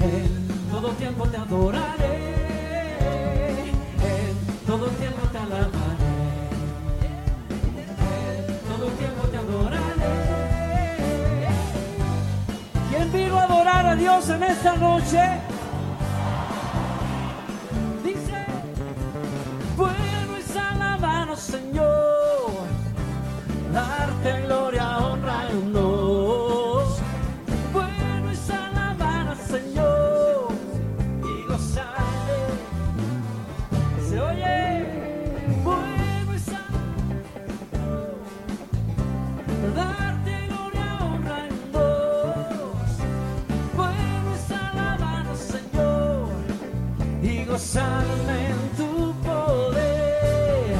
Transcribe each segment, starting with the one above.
En todo tiempo te adoraré. En todo tiempo te alabaré. En todo tiempo te adoraré. ¿Quién vino a adorar a Dios en esta noche? Dice, bueno es alabarnos, Señor, darte gloria, y gozarme en tu poder,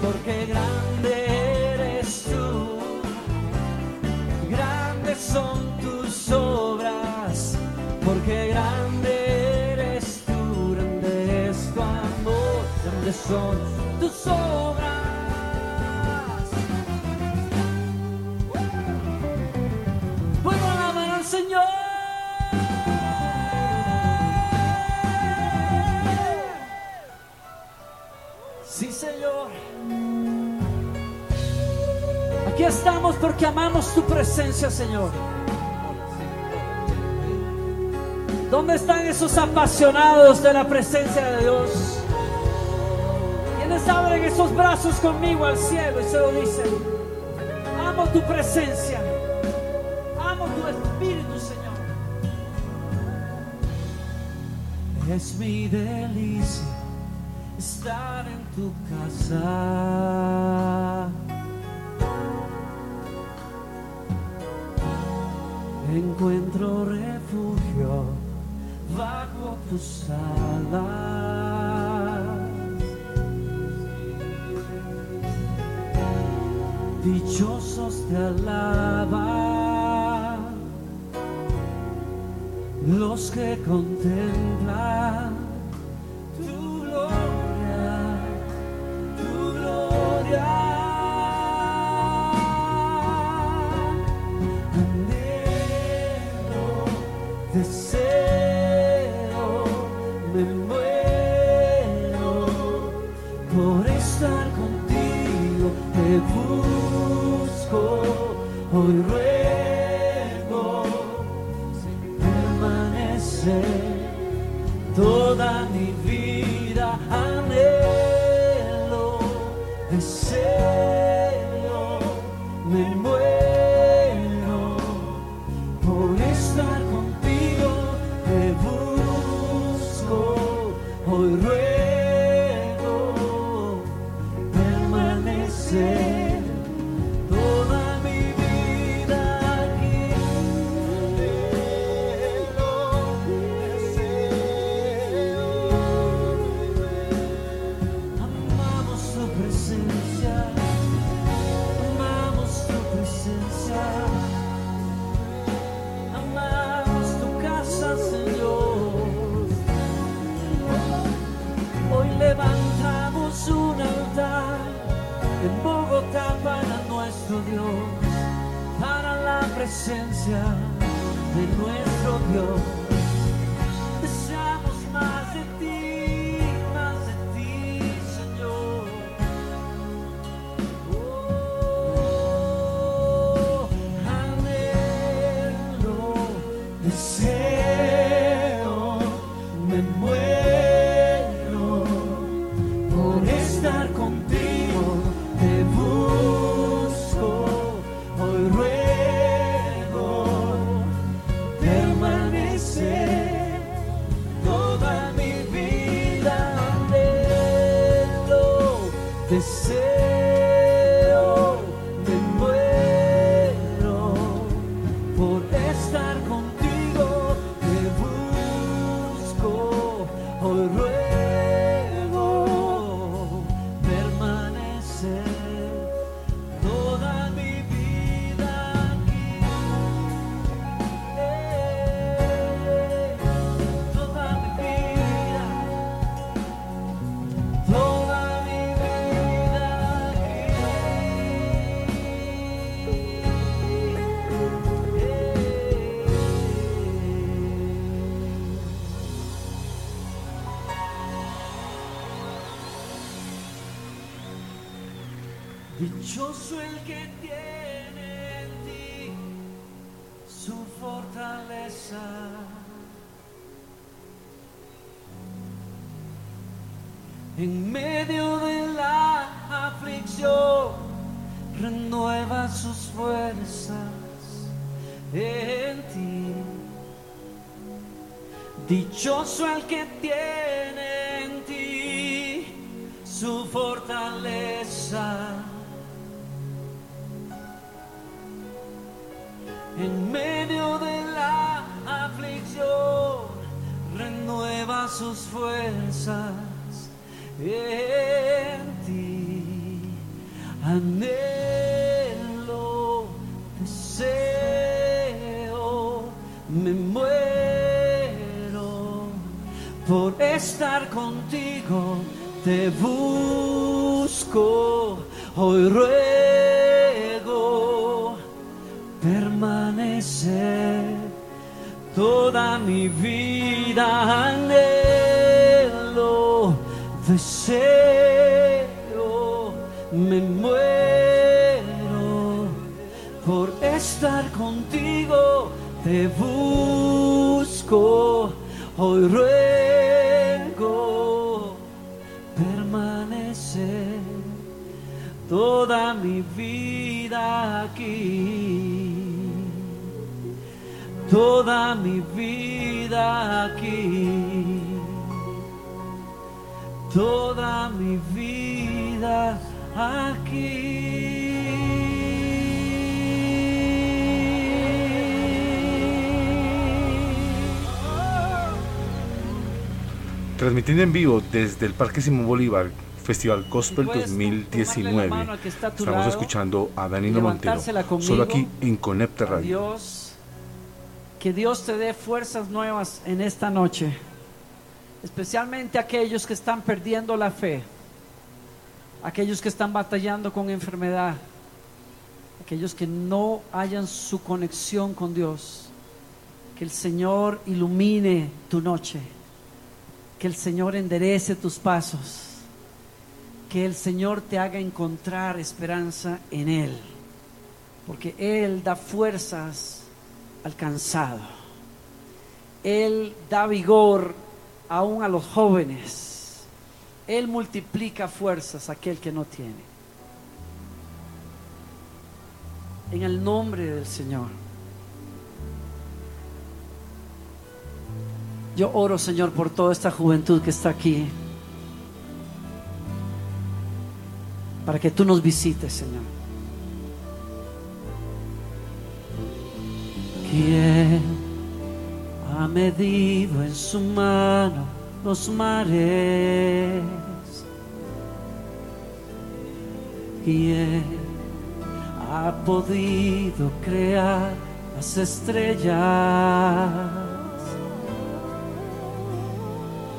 porque grande eres tú, grandes son tus obras, porque grande eres tú, grande es tu amor, grandes son tus obras. Estamos porque amamos tu presencia, Señor. ¿Dónde están esos apasionados de la presencia de Dios? ¿Quiénes abren esos brazos conmigo al cielo y se lo dicen? Amo tu presencia. Amo tu espíritu, Señor. Es mi delicia estar en tu casa. Encuentro refugio bajo tus alas. Dichosos te alaban los que contemplan nuestro Dios. Dichoso el que tiene Te busco, hoy ruego permanecer toda mi vida anhelo deseo me muero por estar contigo te busco hoy ruego toda mi vida aquí, toda mi vida aquí. Transmitiendo en vivo desde el Parque Simón Bolívar, Festival Gospel Y puedes tomarle la 2019. mano al que está a tu Estamos escuchando a Danilo Montero, solo aquí en Conecta Radio. Que Dios te dé fuerzas nuevas en esta noche, especialmente aquellos que están perdiendo la fe, aquellos que están batallando con enfermedad, aquellos que no hayan su conexión con Dios. Que el Señor ilumine tu noche, que el Señor enderece tus pasos, que el Señor te haga encontrar esperanza en Él porque Él da fuerzas al cansado. Él da vigor aún a los jóvenes. Él multiplica fuerzas a aquel que no tiene. En el nombre del Señor. Yo oro, Señor, por toda esta juventud que está aquí. Para que tú nos visites, Señor. ¿Quién ha medido en su mano los mares? ¿Quién ha podido crear las estrellas?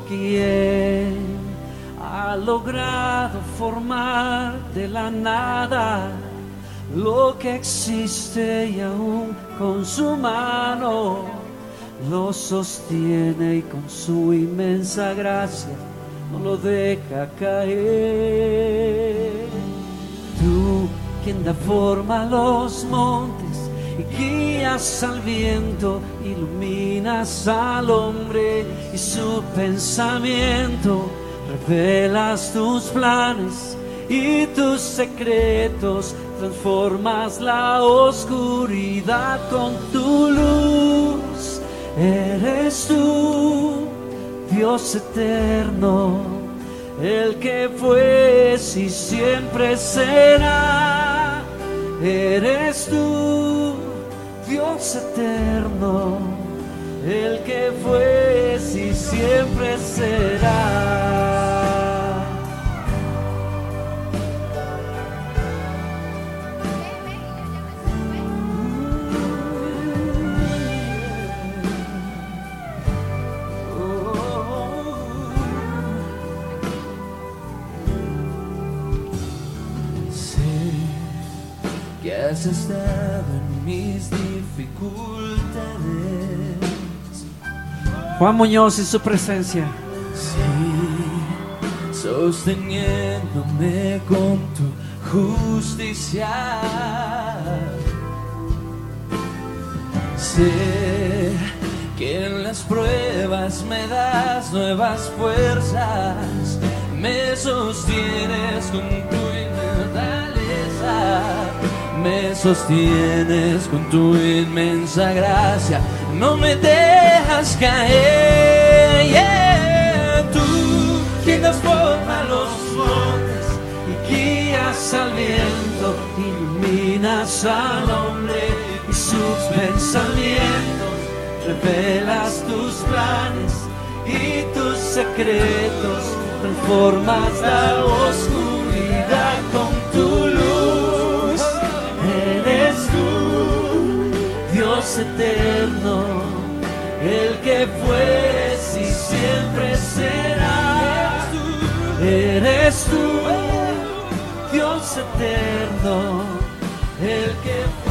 ¿Quién ha logrado formar de la nada lo que existe y aún con su mano lo sostiene y con su inmensa gracia no lo deja caer. Tú quien da forma a los montes y guías al viento, iluminas al hombre y su pensamiento, revelas tus planes y tus secretos, transformas la oscuridad con tu luz. Eres tú, Dios eterno, el que fue y siempre será. Eres tú, Dios eterno, el que fue y siempre será. Estado en mis dificultades. Juan Muñoz y su presencia. Sí, sosteniéndome con tu justicia. Sé que en las pruebas me das nuevas fuerzas, me sostienes con tu fortaleza, me sostienes con tu inmensa gracia, no me dejas caer. Yeah. Tú quien das forma a los montes y guías al viento, iluminas al hombre y sus pensamientos, revelas tus planes y tus secretos, transformas la oscuridad eterno, el que fue y siempre será. Eres tú, Dios eterno, el que fue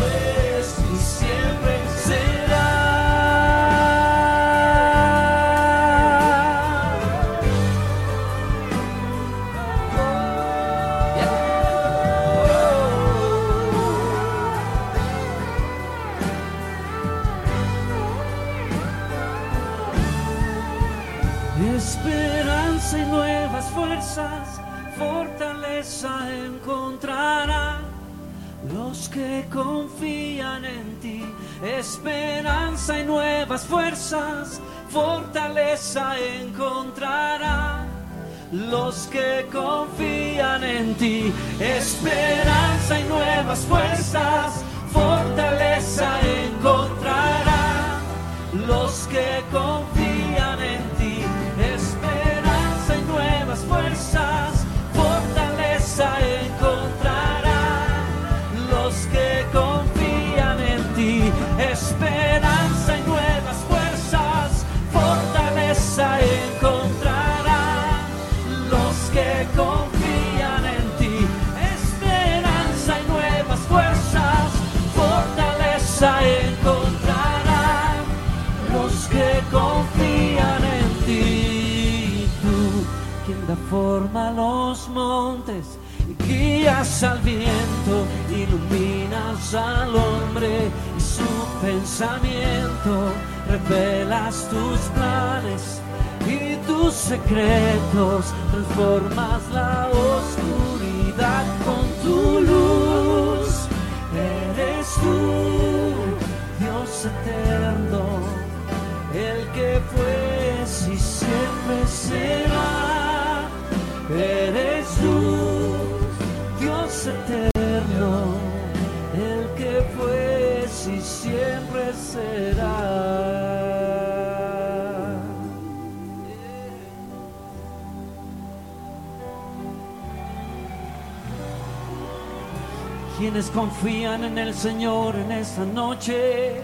Confían en el Señor en esta noche,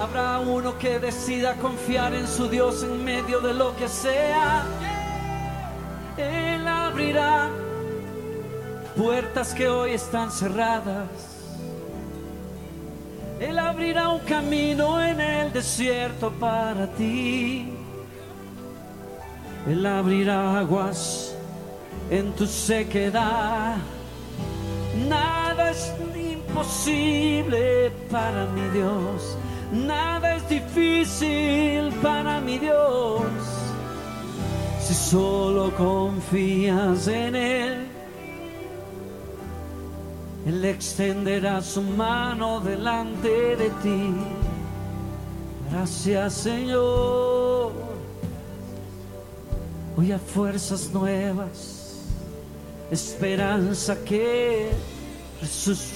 habrá uno que decida confiar en su Dios en medio de lo que sea. Él abrirá puertas que hoy están cerradas. Él abrirá un camino en el desierto para ti. Él abrirá aguas en tu sequedad. Imposible para mi Dios. Nada es difícil para mi Dios. Si solo confías en Él, Él extenderá su mano delante de ti. Gracias Señor. Hoy a fuerzas nuevas, esperanza que resucita.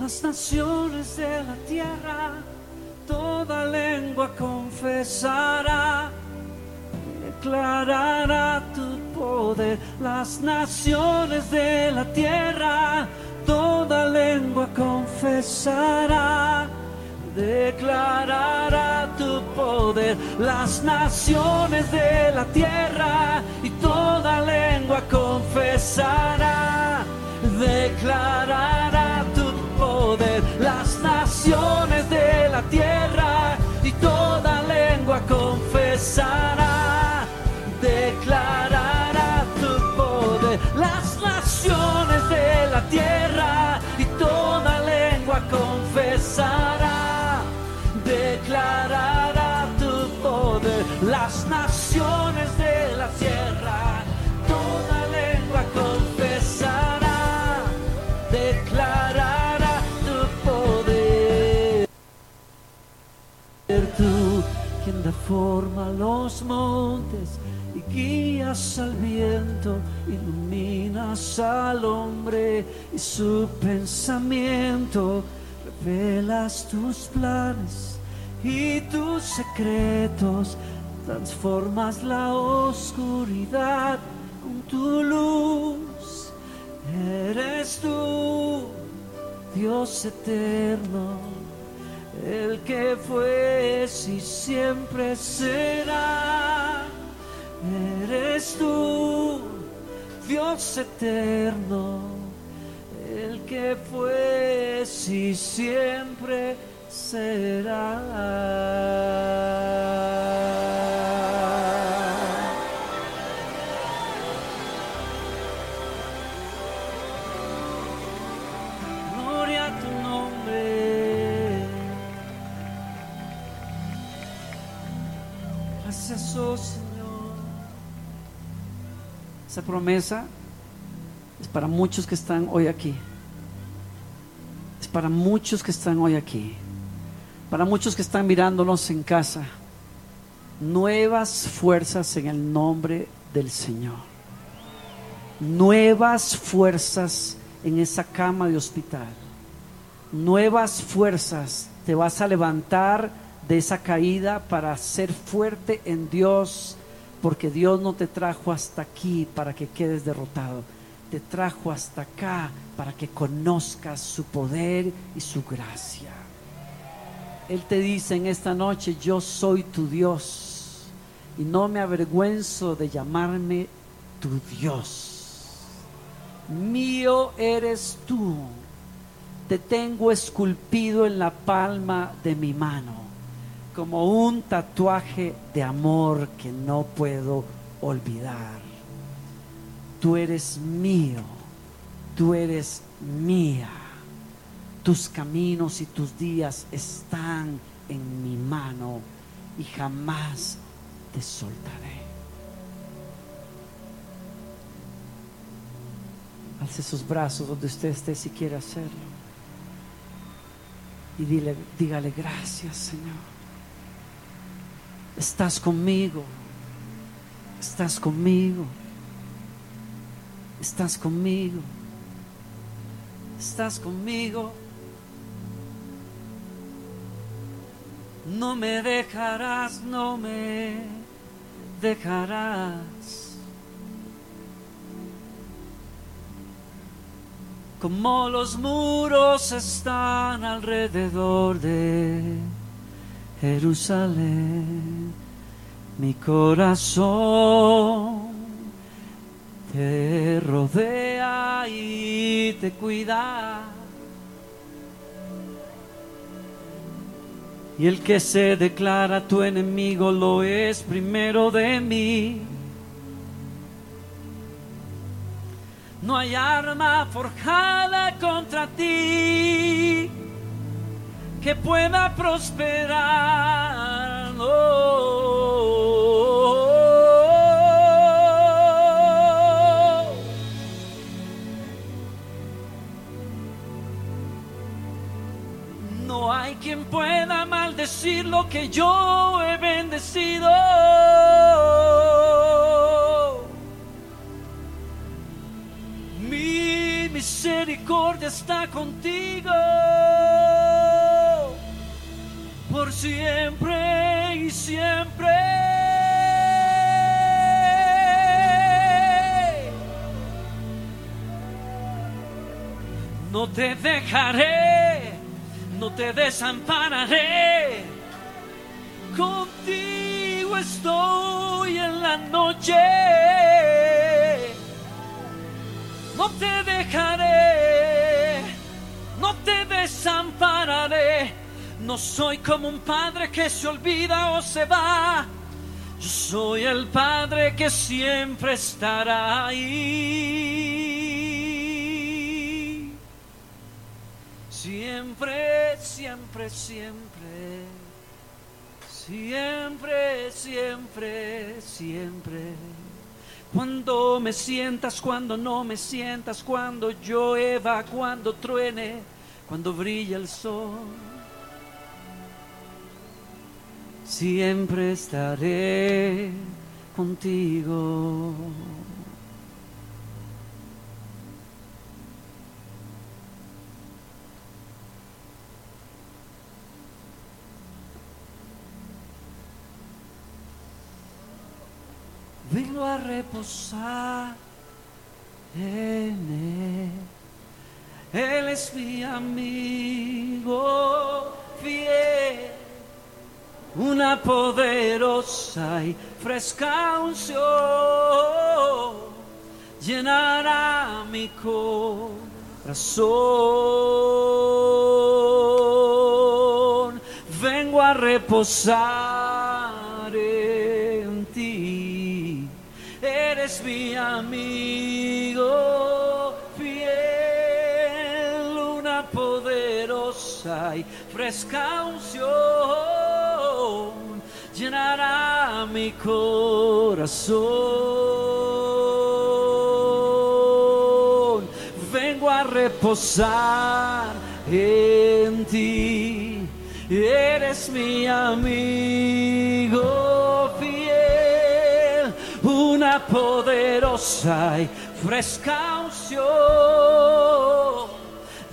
Las naciones de la tierra, toda lengua confesará, declarará tu poder. Las naciones de la tierra, toda lengua confesará, Declarará tu poder las naciones de la tierra y toda lengua confesará. Declarará tu poder las naciones de la tierra y toda lengua confesará. Declarará tu poder las naciones de la tierra. Quien da forma a los montes y guías al viento, iluminas al hombre y su pensamiento, revelas tus planes y tus secretos, transformas la oscuridad con tu luz. Eres tú, Dios eterno el que fue y siempre será. Eres tú, Dios eterno, el que fue y siempre será. Señor. Esa promesa es para muchos que están hoy aquí. Es para muchos que están hoy aquí. Para muchos que están mirándonos en casa. Nuevas fuerzas en el nombre del Señor. Nuevas fuerzas en esa cama de hospital. Nuevas fuerzas. Te vas a levantar de esa caída para ser fuerte en Dios, porque Dios no te trajo hasta aquí para que quedes derrotado, te trajo hasta acá para que conozcas su poder y su gracia. Él te dice en esta noche, yo soy tu Dios y no me avergüenzo de llamarme tu Dios. Mío eres tú, te tengo esculpido en la palma de mi mano como un tatuaje de amor que no puedo olvidar. Tú eres mío, tú eres mía. Tus caminos y tus días están en mi mano y jamás te soltaré. Alce sus brazos donde usted esté si quiere hacerlo. Y dile, dígale gracias, Señor estás conmigo, estás conmigo, estás conmigo, estás conmigo. No me dejarás, no me dejarás. Como los muros están alrededor de Jerusalén, mi corazón te rodea y te cuida. Y el que se declara tu enemigo lo es primero de mí. No hay arma forjada contra ti que pueda prosperar. No hay quien pueda maldecir lo que yo he bendecido. Mi misericordia está contigo por siempre y siempre. No te dejaré, no te desampararé. Contigo estoy en la noche. No te dejaré, no te desampararé. No soy como un padre que se olvida o se va. Yo soy el Padre que siempre estará ahí. Siempre, siempre, siempre. Siempre, siempre, siempre. Cuando me sientas, cuando no me sientas, cuando llueva, cuando truene, cuando brilla el sol. Siempre estaré contigo. Vengo a reposar en él. Él es mi amigo fiel, una poderosa y fresca unción llenará mi corazón. Vengo a reposar en ti, eres mi amigo fiel, una poderosa y fresca unción llenará mi corazón. Vengo a reposar en ti, eres mi amigo fiel, una poderosa y fresca unción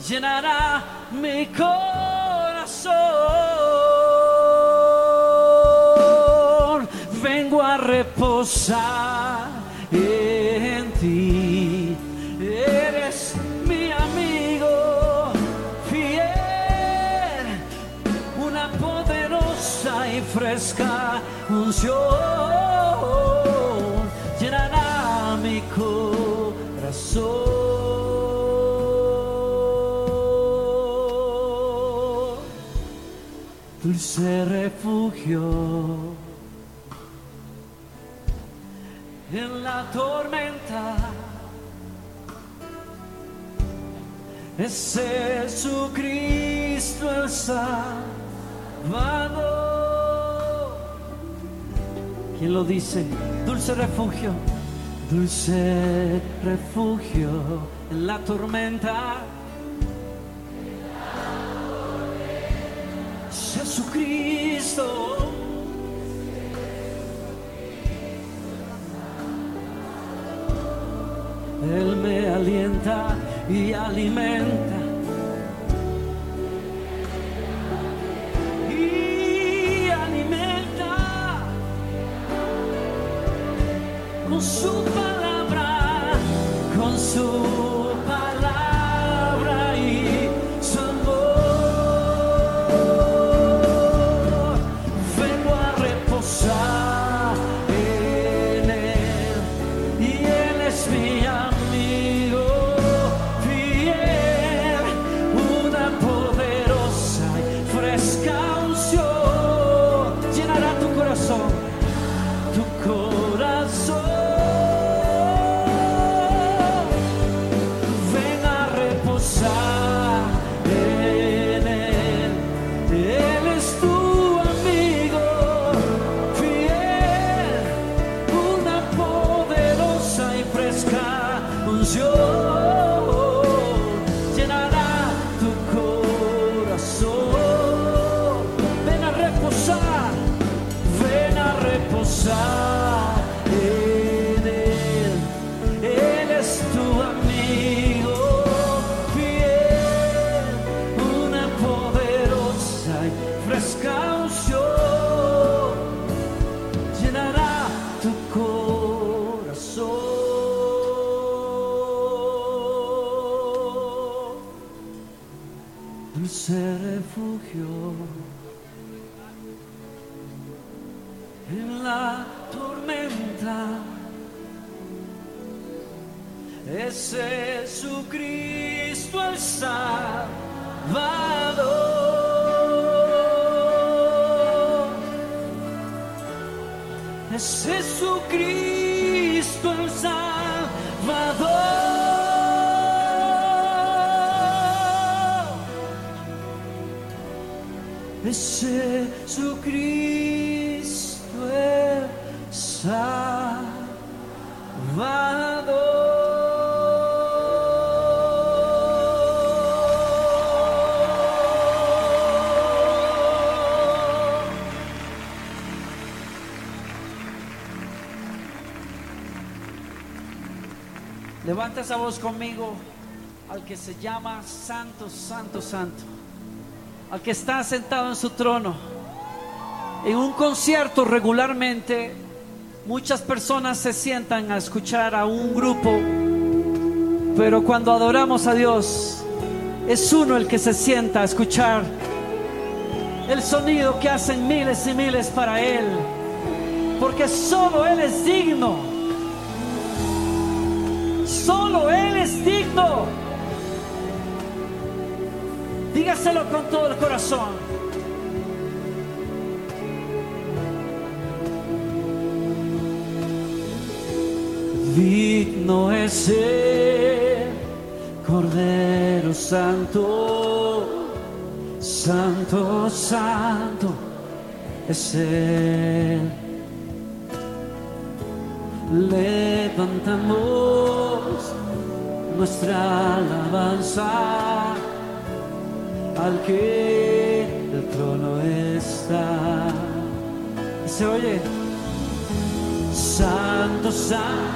llenará mi corazón. Vengo a reposar en ti. Eres mi amigo fiel, una poderosa y fresca unción llenará mi corazón. Dulce refugio en la tormenta. Es Jesucristo el Salvador. ¿Quién lo dice? Dulce refugio, dulce refugio en la tormenta. Jesucristo. Él me alienta y alimenta. Esa voz conmigo al que se llama Santo, Santo, Santo. Al que está sentado en su trono. En un concierto regularmente muchas personas se sientan a escuchar a un grupo, pero cuando adoramos a Dios es uno el que se sienta a escuchar el sonido que hacen miles y miles para Él, porque solo Él es digno. Solo Él es digno. Dígaselo con todo el corazón. Digno es el Cordero Santo, Santo, Santo es Él. Levantamos nuestra alabanza al que el trono está. Y se oye, Santo, Santo.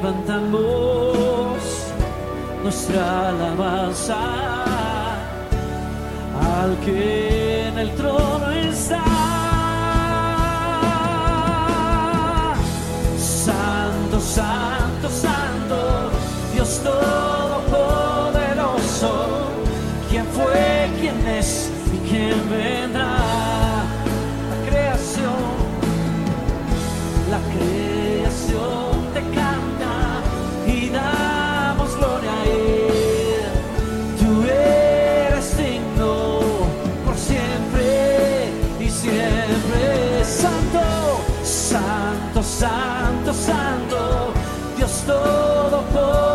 Levantamos nuestra alabanza al que en el trono está. Santo, santo, santo, Dios todopoderoso, ¿quién fue, quién es y quién vendrá? Dios todopoderoso.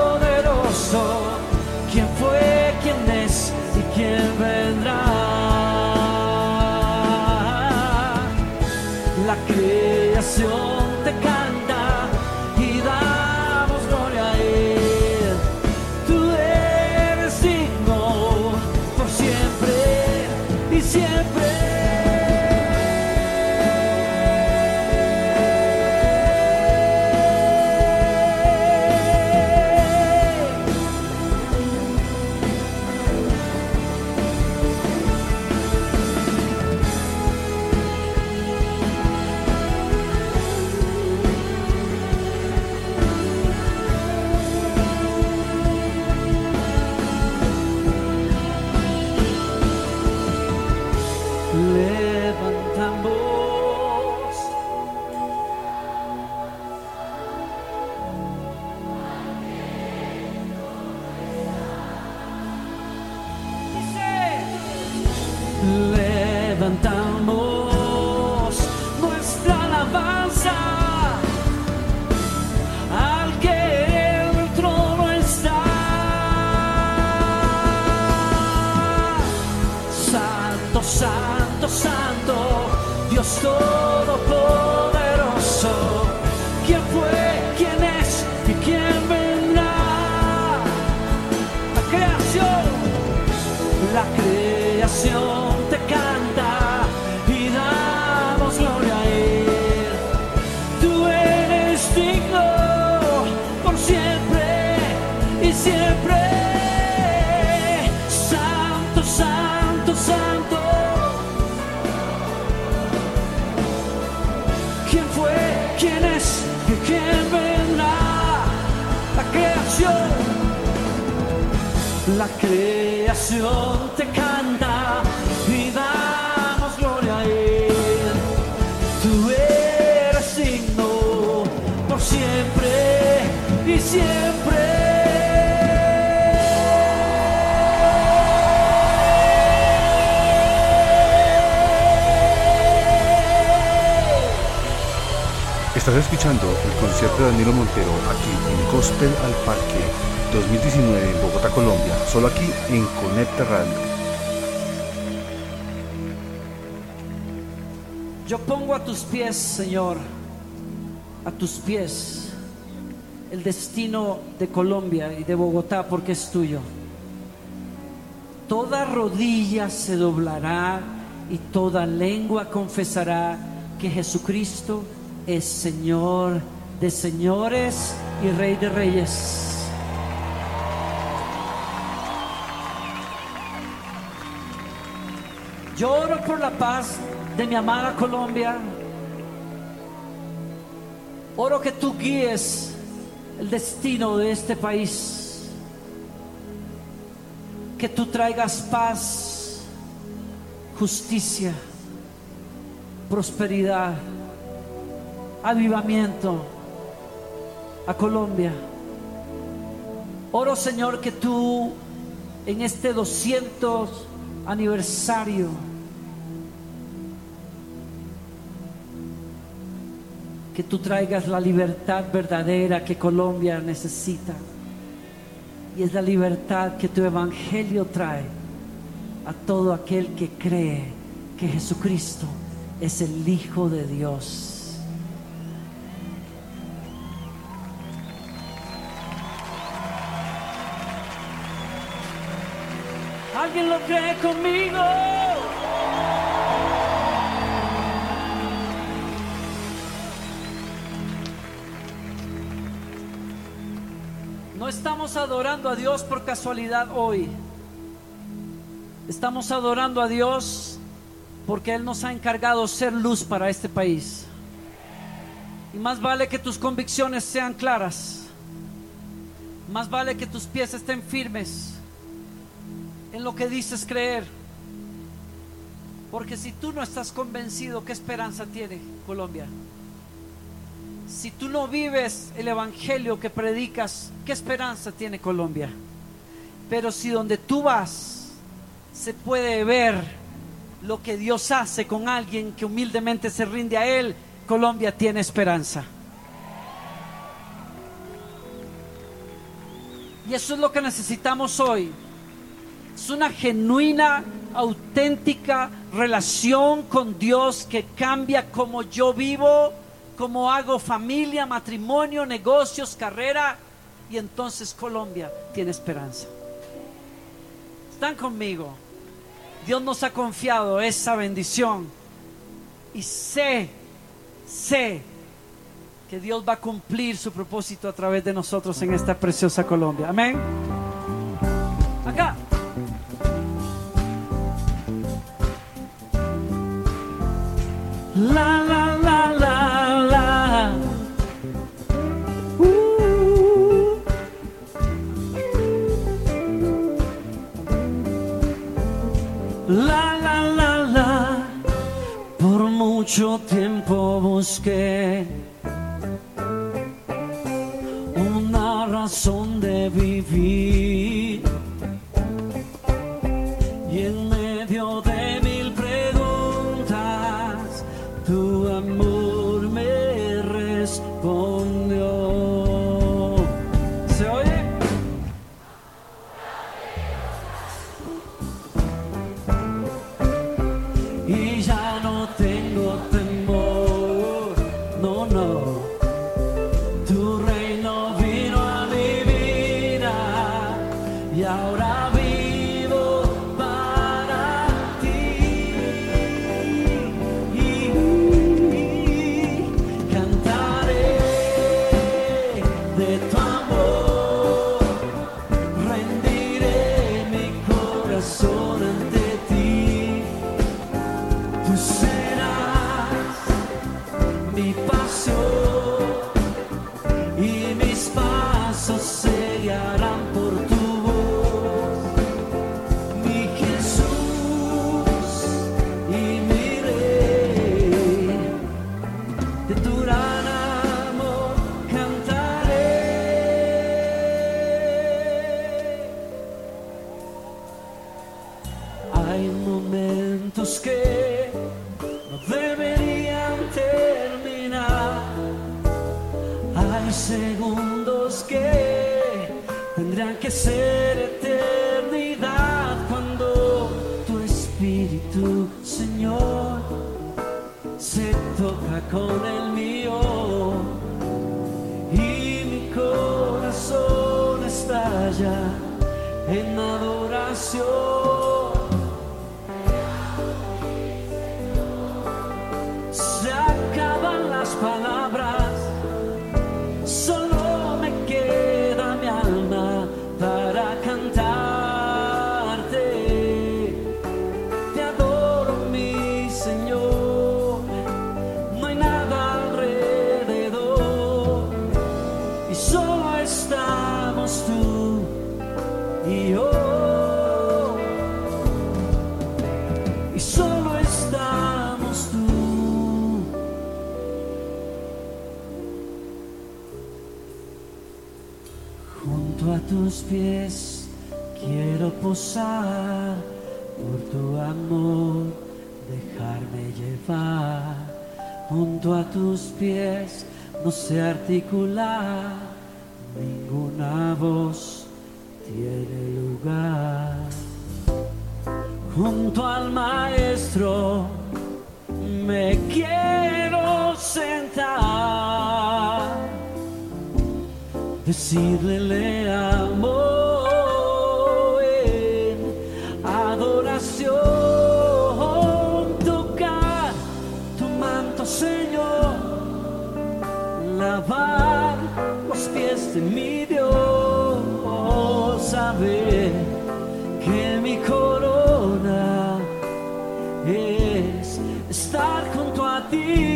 Santo, santo, santo, Dios todopoderoso, La creación te canta y damos gloria a Él. Tú eres digno por siempre y siempre. Estás escuchando el concierto de Danilo Montero aquí en Gospel al Parque 2019 en Bogotá, Colombia, solo aquí en Conecta Radio. Yo pongo a tus pies, Señor, a tus pies, el destino de Colombia y de Bogotá porque es tuyo. Toda rodilla se doblará y toda lengua confesará que Jesucristo es Señor de señores y Rey de reyes. Yo oro por la paz de mi amada Colombia. Oro que tú guíes el destino de este país. Que tú traigas paz, justicia, prosperidad, avivamiento a Colombia. Oro Señor que tú en este 200 aniversario que tú traigas la libertad verdadera que Colombia necesita. Y es la libertad que tu evangelio trae a todo aquel que cree que Jesucristo es el Hijo de Dios. ¿Alguien lo cree conmigo? No estamos adorando a Dios por casualidad hoy. Estamos adorando a Dios porque Él nos ha encargado ser luz para este país. Y más vale que tus convicciones sean claras. Más vale que tus pies estén firmes en lo que dices creer. Porque si tú no estás convencido, ¿qué esperanza tiene Colombia? Si tú no vives el evangelio que predicas, ¿qué esperanza tiene Colombia? Pero si donde tú vas se puede ver lo que Dios hace con alguien que humildemente se rinde a Él, Colombia tiene esperanza. Y eso es lo que necesitamos hoy. Es una genuina, auténtica relación con Dios que cambia como yo vivo, como hago familia, matrimonio, negocios, carrera. Y entonces Colombia tiene esperanza. Están conmigo. Dios nos ha confiado esa bendición. Y sé, sé que Dios va a cumplir su propósito a través de nosotros en esta preciosa Colombia. Amén. La la la la la. Uh. La la la la. Por mucho tiempo busqué una razón de vivir. Sé articular, ninguna voz tiene lugar. Junto al maestro me quiero sentar decirle le ti,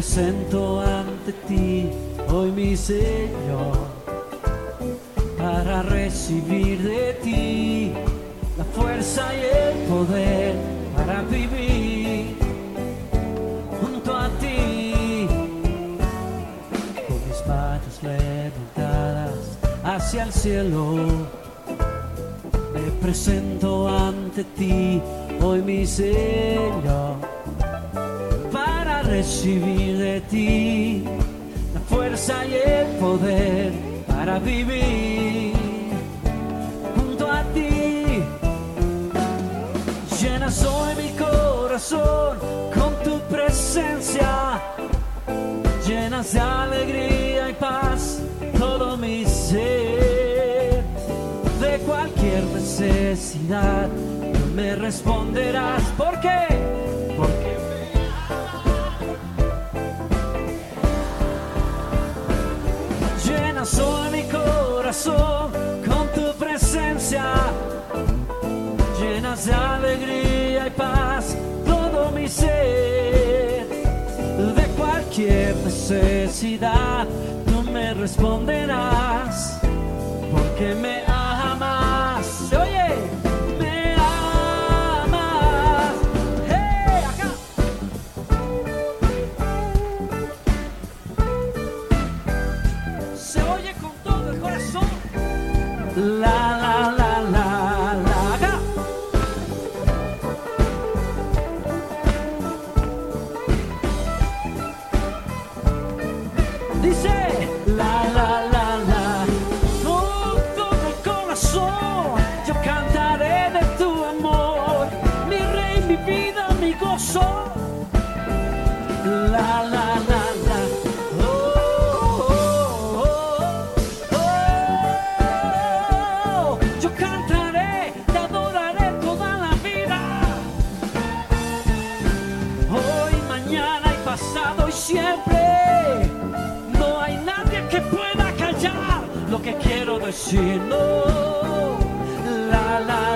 presento ante ti hoy mi Señor para recibir de ti la fuerza y el poder para vivir junto a ti. Con mis manos levantadas hacia el cielo me presento ante ti hoy mi Señor recibir de ti la fuerza y el poder para vivir junto a ti. Llenas hoy mi corazón con tu presencia, llenas de alegría y paz todo mi ser. De cualquier necesidad me responderás. Porque con tu presencia, llenas de alegría y paz todo mi ser. De cualquier necesidad tú me responderás, porque me que pueda callar lo que quiero decir. No, la la.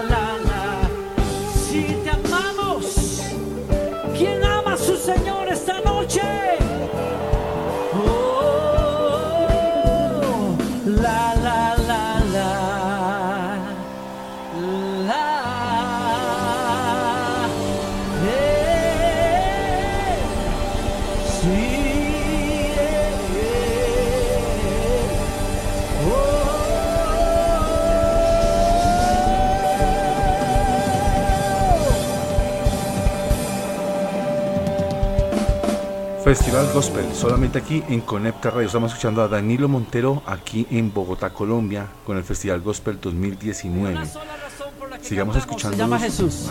Festival Gospel, solamente aquí en Conecta Radio. Estamos escuchando a Danilo Montero aquí en Bogotá, Colombia, con el Festival Gospel 2019. Sigamos escuchando. Se llama Jesús.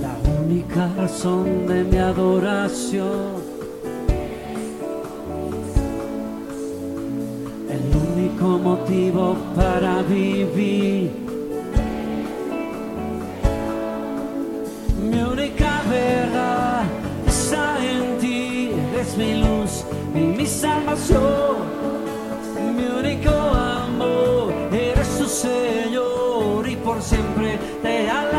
La única razón de mi adoración motivo para vivir. Mi única verdad está en ti, eres mi luz y mi salvación. Mi único amor eres tu Señor y por siempre te alabaré.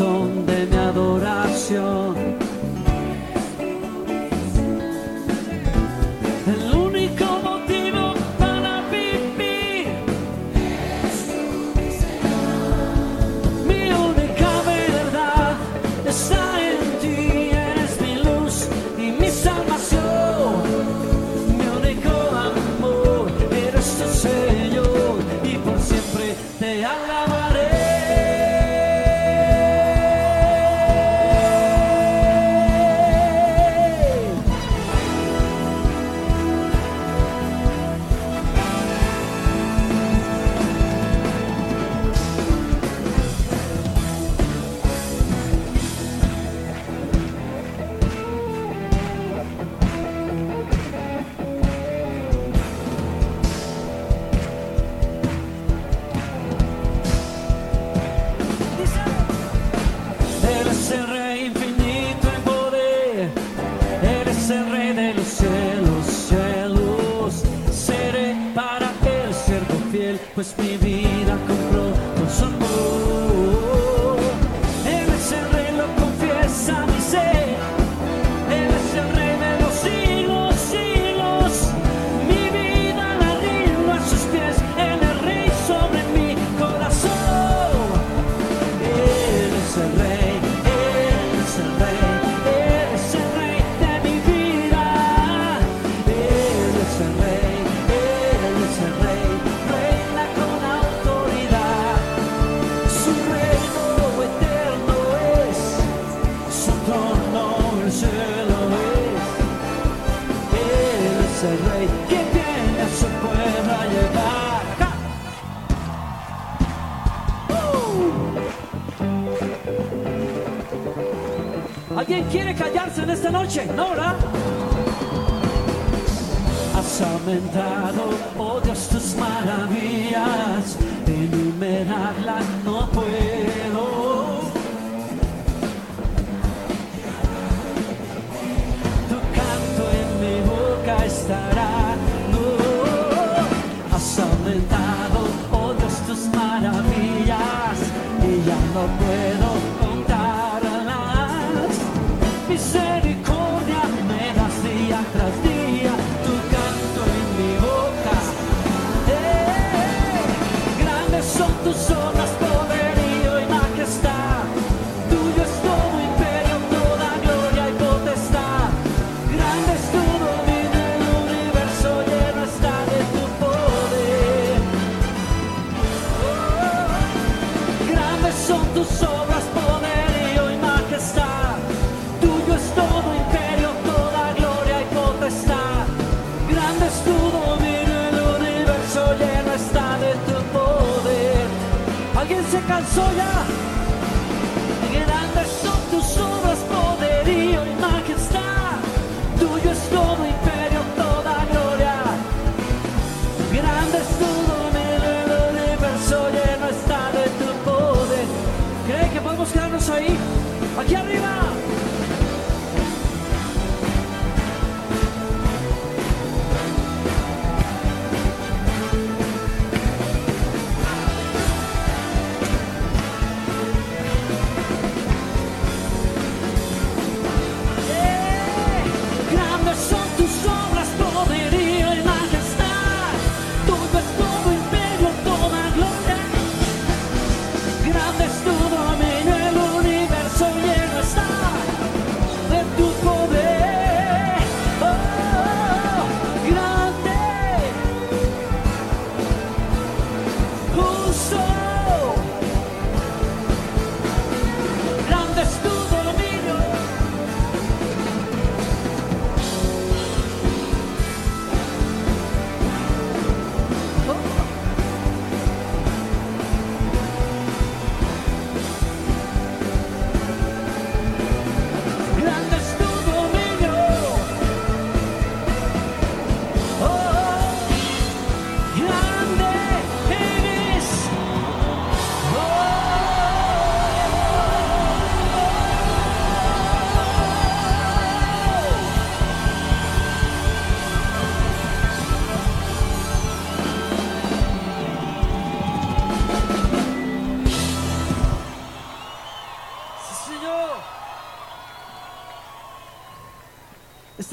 Razón de mi adoración.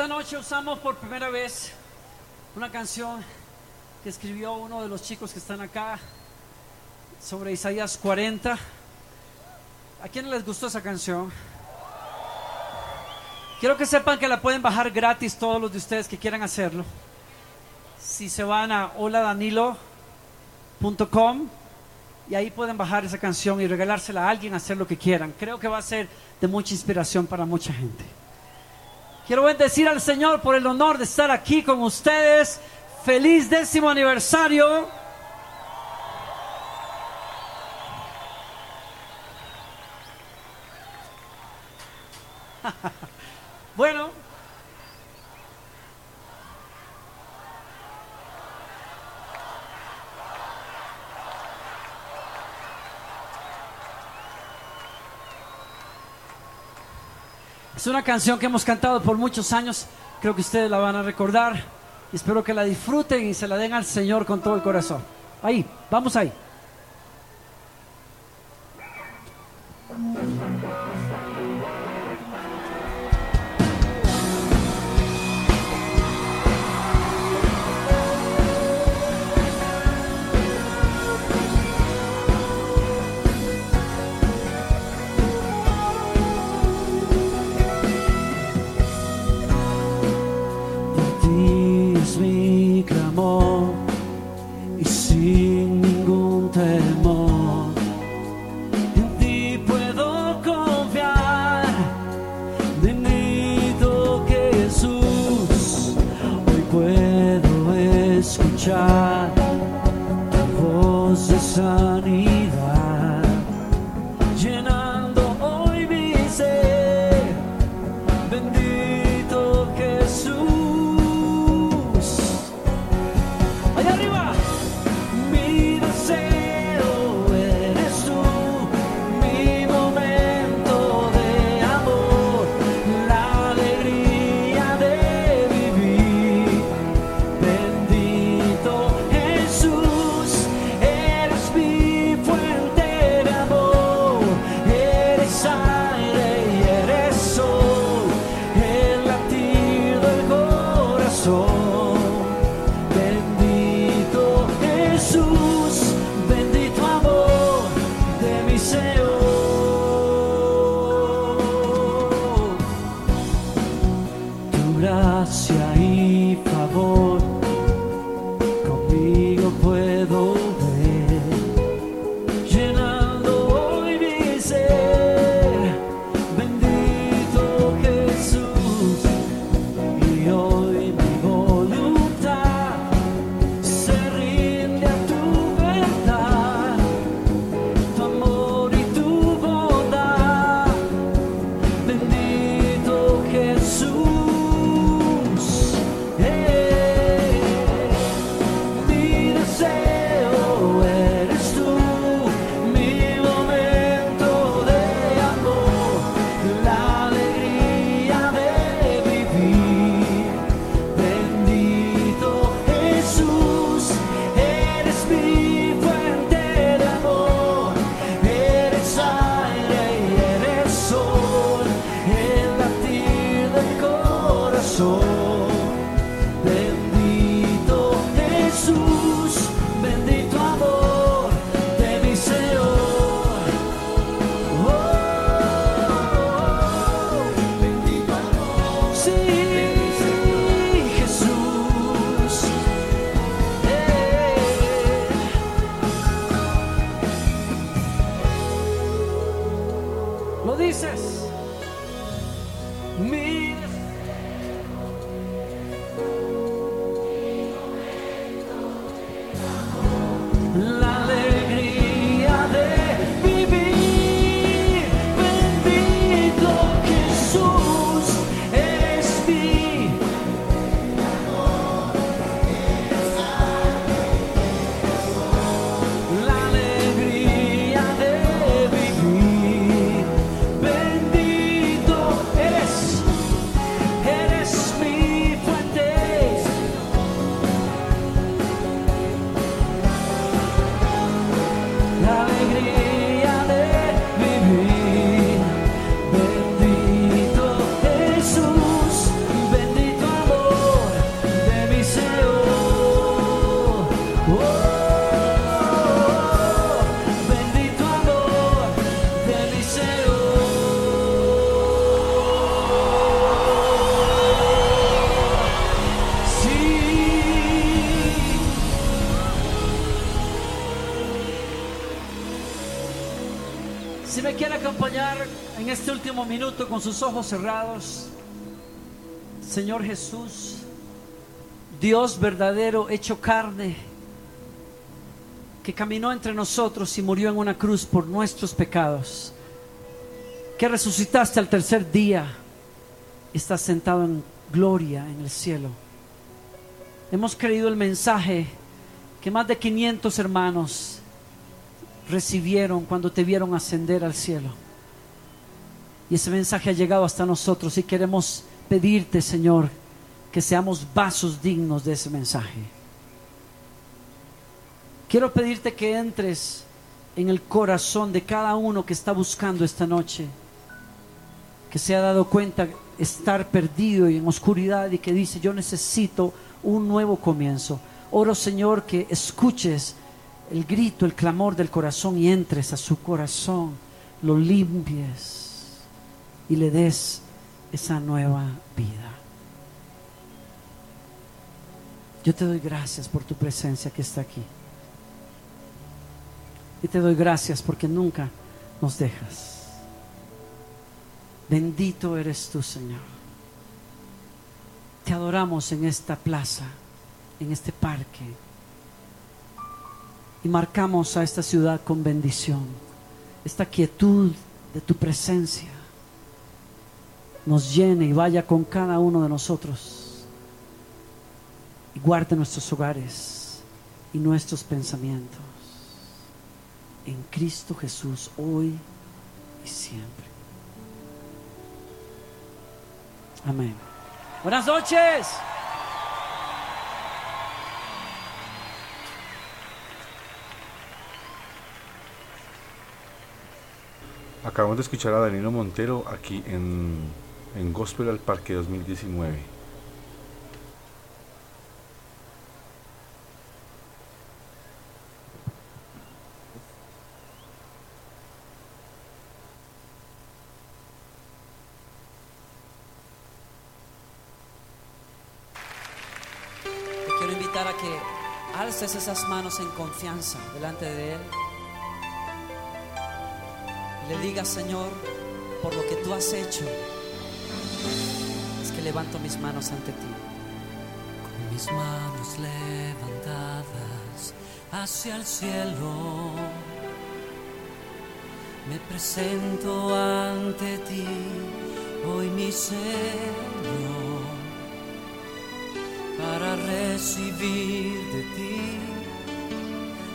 Esta noche usamos por primera vez una canción que escribió uno de los chicos que están acá sobre Isaías 40. ¿A quién les gustó esa canción? Quiero que sepan que la pueden bajar gratis todos los de ustedes que quieran hacerlo. Si se van a holadanilo.com y ahí pueden bajar esa canción y regalársela a alguien, hacer lo que quieran. Creo que va a ser de mucha inspiración para mucha gente. Quiero bendecir al Señor por el honor de estar aquí con ustedes. Feliz décimo aniversario. bueno. Es una canción que hemos cantado por muchos años. Creo que ustedes la van a recordar. Espero que la disfruten y se la den al Señor con todo el corazón. Ahí, vamos ahí. Voz con sus ojos cerrados, Señor Jesús, Dios verdadero hecho carne, que caminó entre nosotros y murió en una cruz por nuestros pecados, que resucitaste al tercer día estás sentado en gloria en el cielo. Hemos creído el mensaje que más de 500 hermanos recibieron cuando te vieron ascender al cielo. Y ese mensaje ha llegado hasta nosotros y queremos pedirte, Señor, que seamos vasos dignos de ese mensaje. Quiero pedirte que entres en el corazón de cada uno que está buscando esta noche, que se ha dado cuenta estar perdido y en oscuridad y que dice, yo necesito un nuevo comienzo. Oro, Señor, que escuches el grito, el clamor del corazón y entres a su corazón, lo limpies y le des esa nueva vida. Yo te doy gracias por tu presencia que está aquí. Y te doy gracias porque nunca nos dejas. Bendito eres tú, Señor. Te adoramos en esta plaza, en este parque y marcamos a esta ciudad con bendición. Esta quietud de tu presencia nos llene y vaya con cada uno de nosotros y guarde nuestros hogares y nuestros pensamientos en Cristo Jesús hoy y siempre. Amén. Buenas noches. Acabamos de escuchar a Danilo Montero aquí en, en Gospel al Parque 2019. Te quiero invitar a que alces esas manos en confianza delante de Él. Y le digas, Señor, por lo que tú has hecho, levanto mis manos ante ti. Con mis manos levantadas hacia el cielo, me presento ante ti, hoy mi Señor para recibir de ti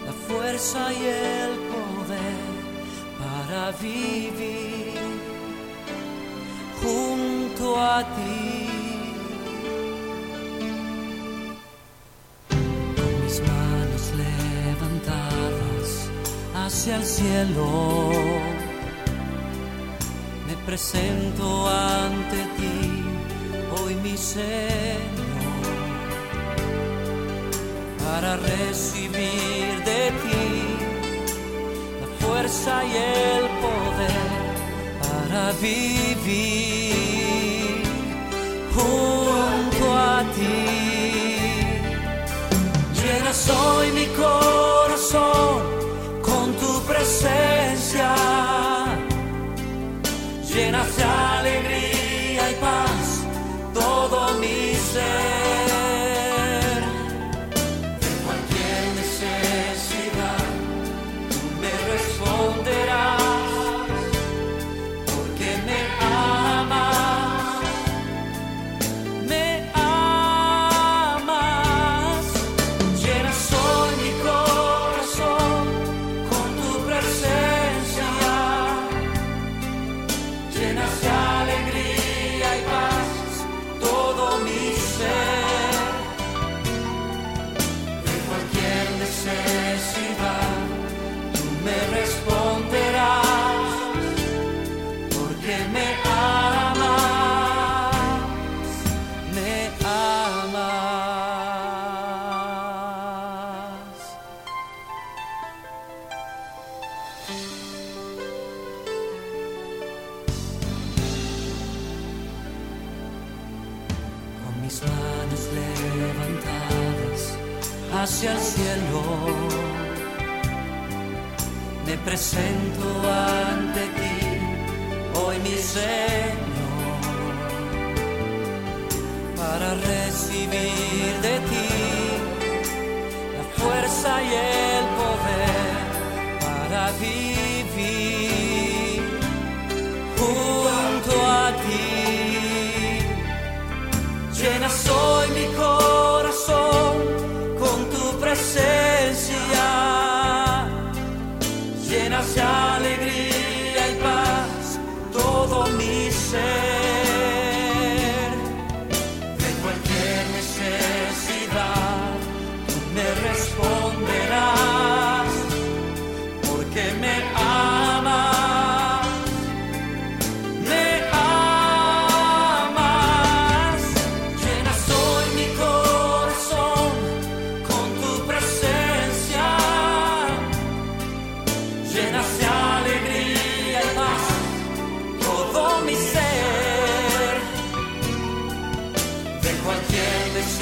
la fuerza y el poder para vivir a ti. Con mis manos levantadas hacia el cielo, me presento ante ti, hoy mi Señor para recibir de ti la fuerza y el poder para vivir junto a ti. Llena hoy mi corazón con tu presencia,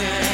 cualquier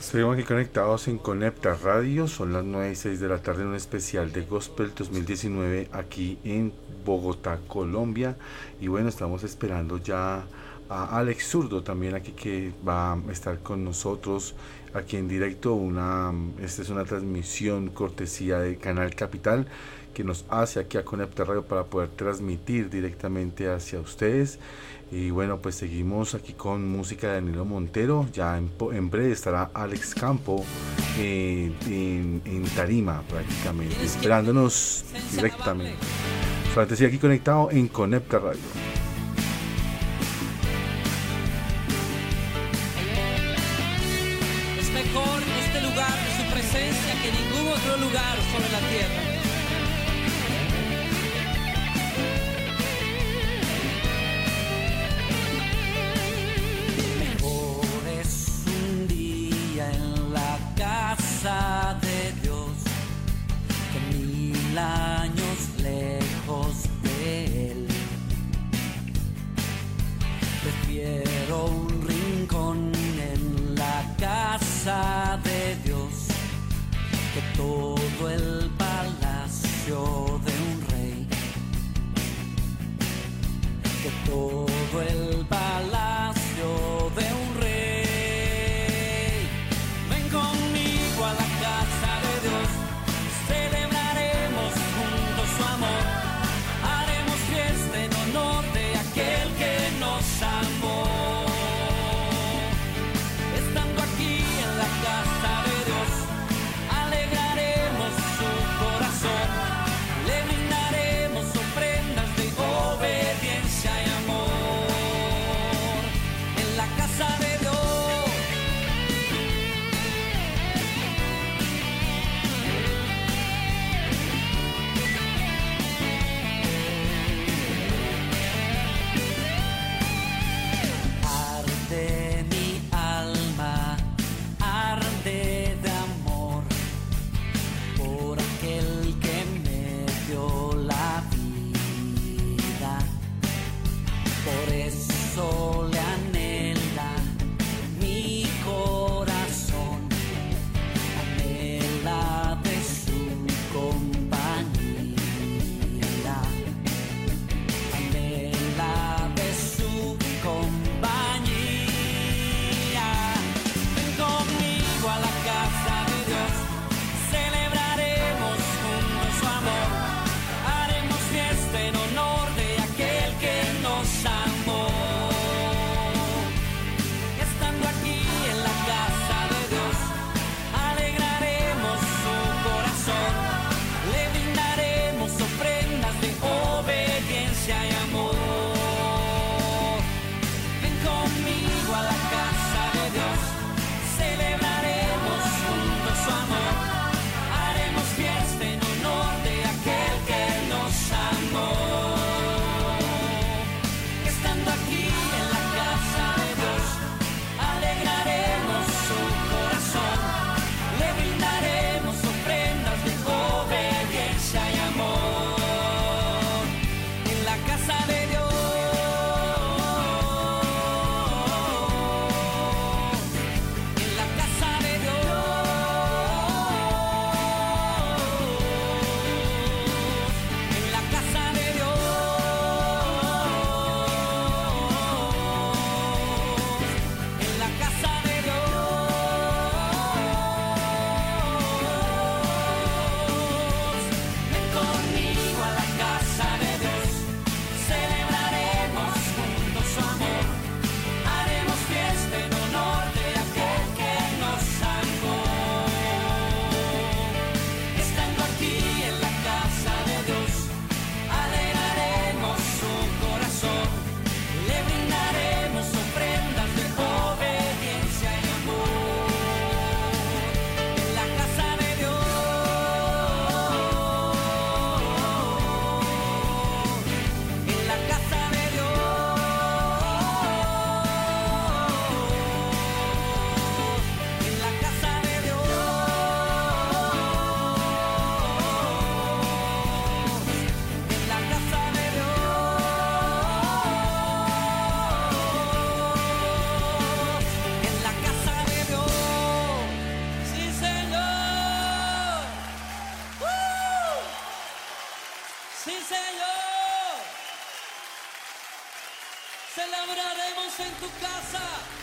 Seguimos aquí conectados en Conecta Radio, son las 9 y 6 de la tarde en un especial de Gospel 2019 aquí en Bogotá, Colombia. Y bueno, estamos esperando ya a Alex Zurdo también aquí que va a estar con nosotros aquí en directo. Una, esta es una transmisión cortesía de Canal Capital que nos hace aquí a Conecta Radio para poder transmitir directamente hacia ustedes. Y bueno, pues seguimos aquí con música de Danilo Montero. Ya en, breve estará Alex Campo eh, en, en Tarima prácticamente, esperándonos directamente. Solamente sigue aquí conectado en Conecta Radio.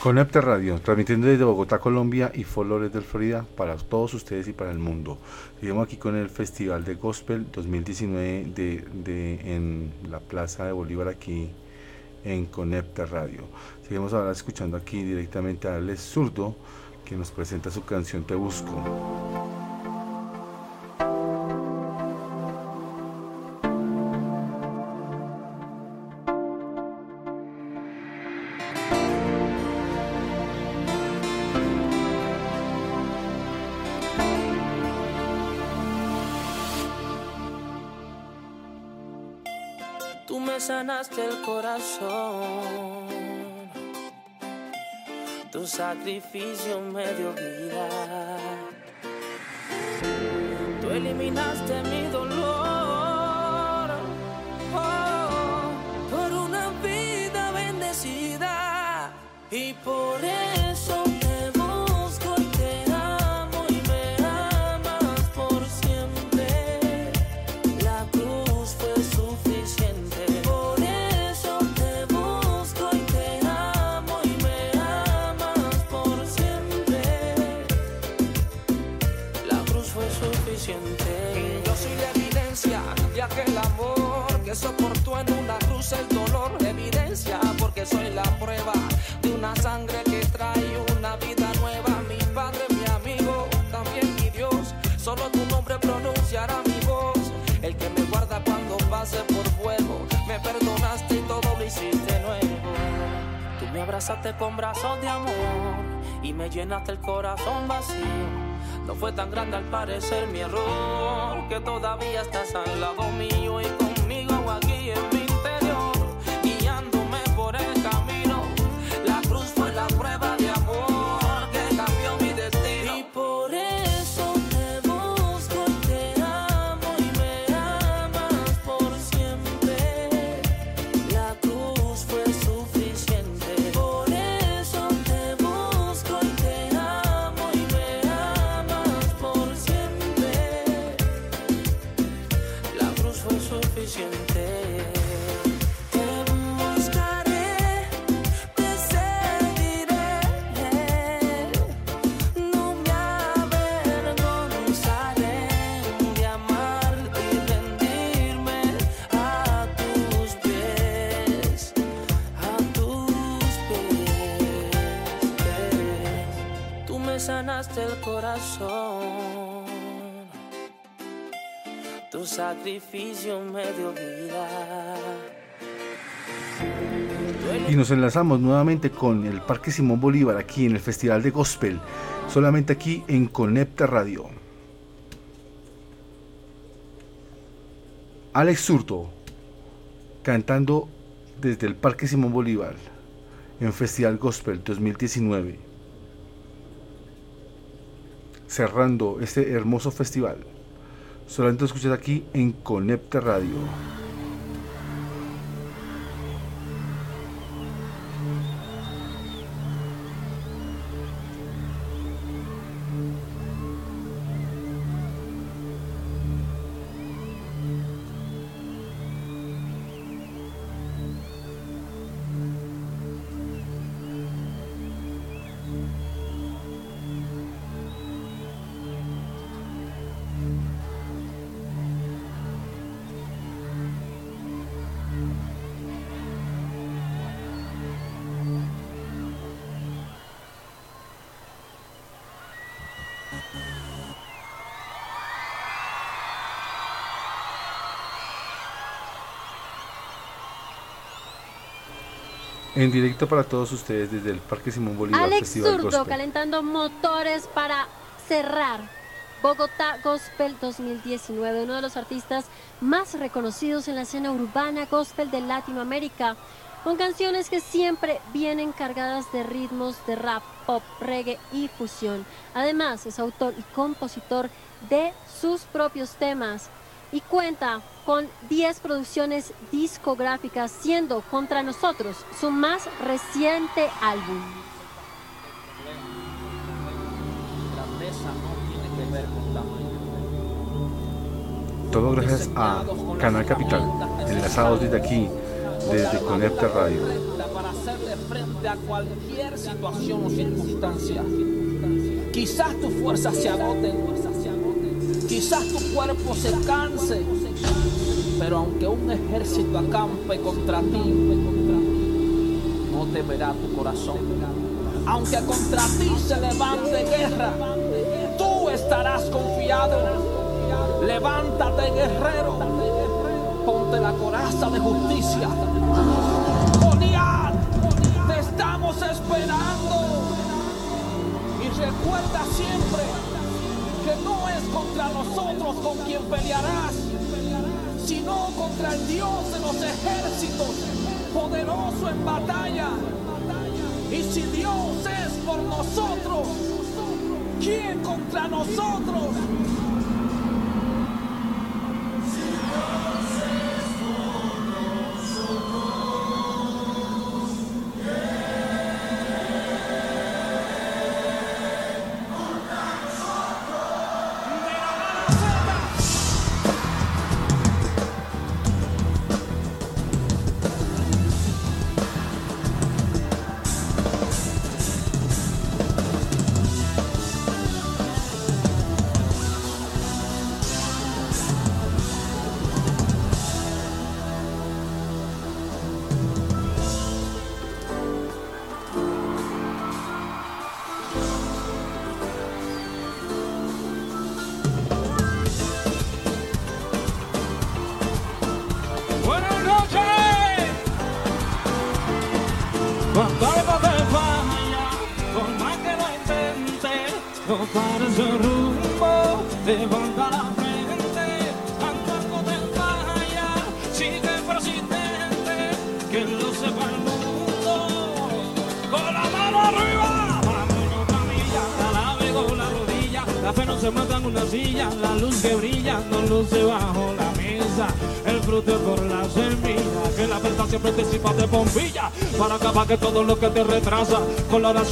Con Epter Radio, transmitiendo desde Bogotá, Colombia y Flores del Florida para todos ustedes y para el mundo. Seguimos aquí con el Festival de Gospel 2019 de, de, en la Plaza de Bolívar aquí en Conepta Radio. Seguimos ahora escuchando aquí directamente a Alex Zurdo que nos presenta su canción Te Busco. Corazón. Tu sacrificio me dio vida. Tú eliminaste mi con brazos de amor y me llenaste el corazón vacío. No fue tan grande al parecer mi error, que todavía estás al lado mío y conmigo Y nos enlazamos nuevamente con el Parque Simón Bolívar aquí en el Festival de Gospel, solamente aquí en Conecta Radio. Alex Surto cantando desde el Parque Simón Bolívar en Festival Gospel 2019, cerrando este hermoso festival. Solamente escuchas aquí en Conecta Radio. En directo para todos ustedes desde el Parque Simón Bolívar Alex Festival Zurdo Gospel. calentando motores para cerrar Bogotá Gospel 2019, uno de los artistas más reconocidos en la escena urbana gospel de Latinoamérica, con canciones que siempre vienen cargadas de ritmos de rap, pop, reggae y fusión. Además, es autor y compositor de sus propios temas y cuenta con 10 producciones discográficas, siendo Contra Nosotros su más reciente álbum. Grandeza no tiene que ver con tamaño. Todo gracias a Canal Capital, enlazados desde aquí, desde Conecta Radio. Para hacerle frente a cualquier situación o circunstancia. Quizás tus fuerzas se agoten, quizás tu cuerpo se canse, pero aunque un ejército acampe contra ti, no temerá tu corazón. Aunque contra ti se levante guerra, tú estarás confiado. Levántate, guerrero, ponte la coraza de justicia. Goliat, te estamos esperando. Y recuerda siempre que no es contra nosotros con quien pelearás, sino contra el Dios de los ejércitos, poderoso en batalla. Y si Dios es por nosotros, ¿quién contra nosotros?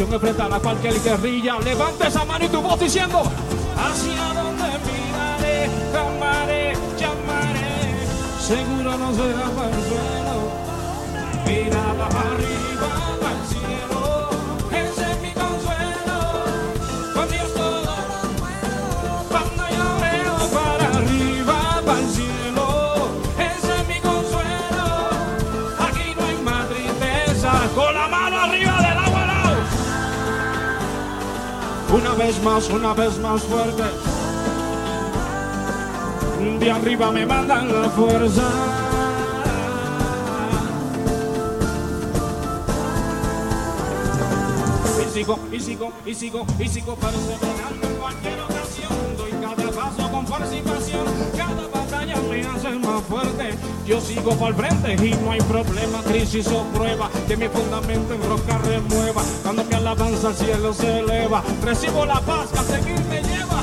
Con la oración enfrentar a cualquier guerrilla, levante esa mano y tu voz diciendo, hacia vez más, una vez más fuerte, de arriba me mandan la fuerza. Y sigo, y sigo, y sigo, y sigo perseverando en cualquier ocasión. Doy cada paso con participación, cada batalla me hace más fuerte. Yo sigo para el frente y no hay problema, crisis o prueba. Que mi fundamento en roca remueva. Cuando mi alabanza al cielo se eleva, recibo la paz que a seguir me lleva.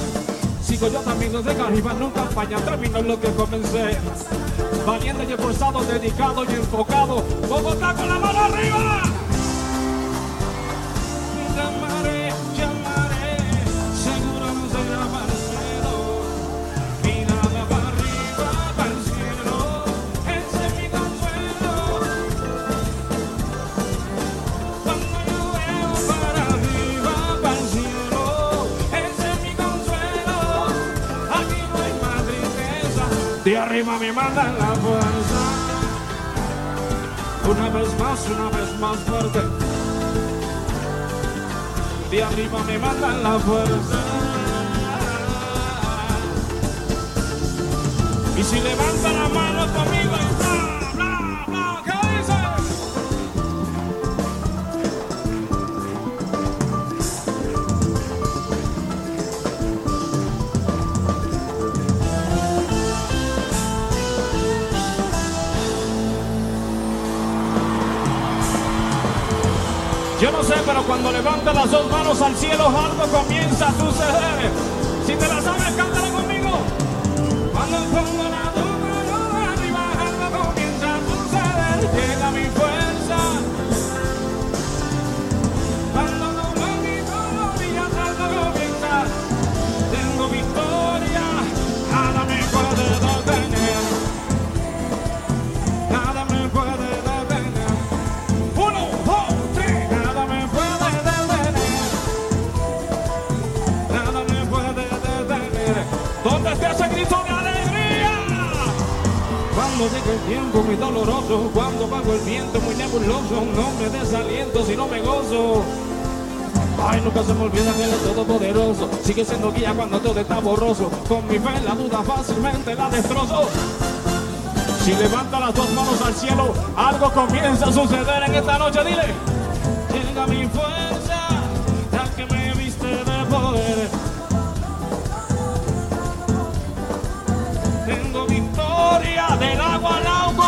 Sigo yo también desde arriba, nunca falla, termino lo que comencé. Valiente y esforzado, dedicado y enfocado. Bogotá con la mano arriba. De arriba me mandan la fuerza. Una vez más, una vez más fuerte. De arriba me mandan la fuerza. Y si levanta la mano conmigo y Yo no sé, pero cuando levanta las dos manos al cielo, algo comienza a suceder. Ese grito de alegría? Cuando llegue el tiempo muy doloroso, cuando bajo el viento muy nebuloso, no me desaliento si no me gozo. Ay, nunca se me olvida que Él es todopoderoso. Sigue siendo guía cuando todo está borroso. Con mi fe la duda fácilmente la destrozo. Si levanta las dos manos al cielo, algo comienza a suceder en esta noche. Dile, llega mi fuerza, del agua al agua.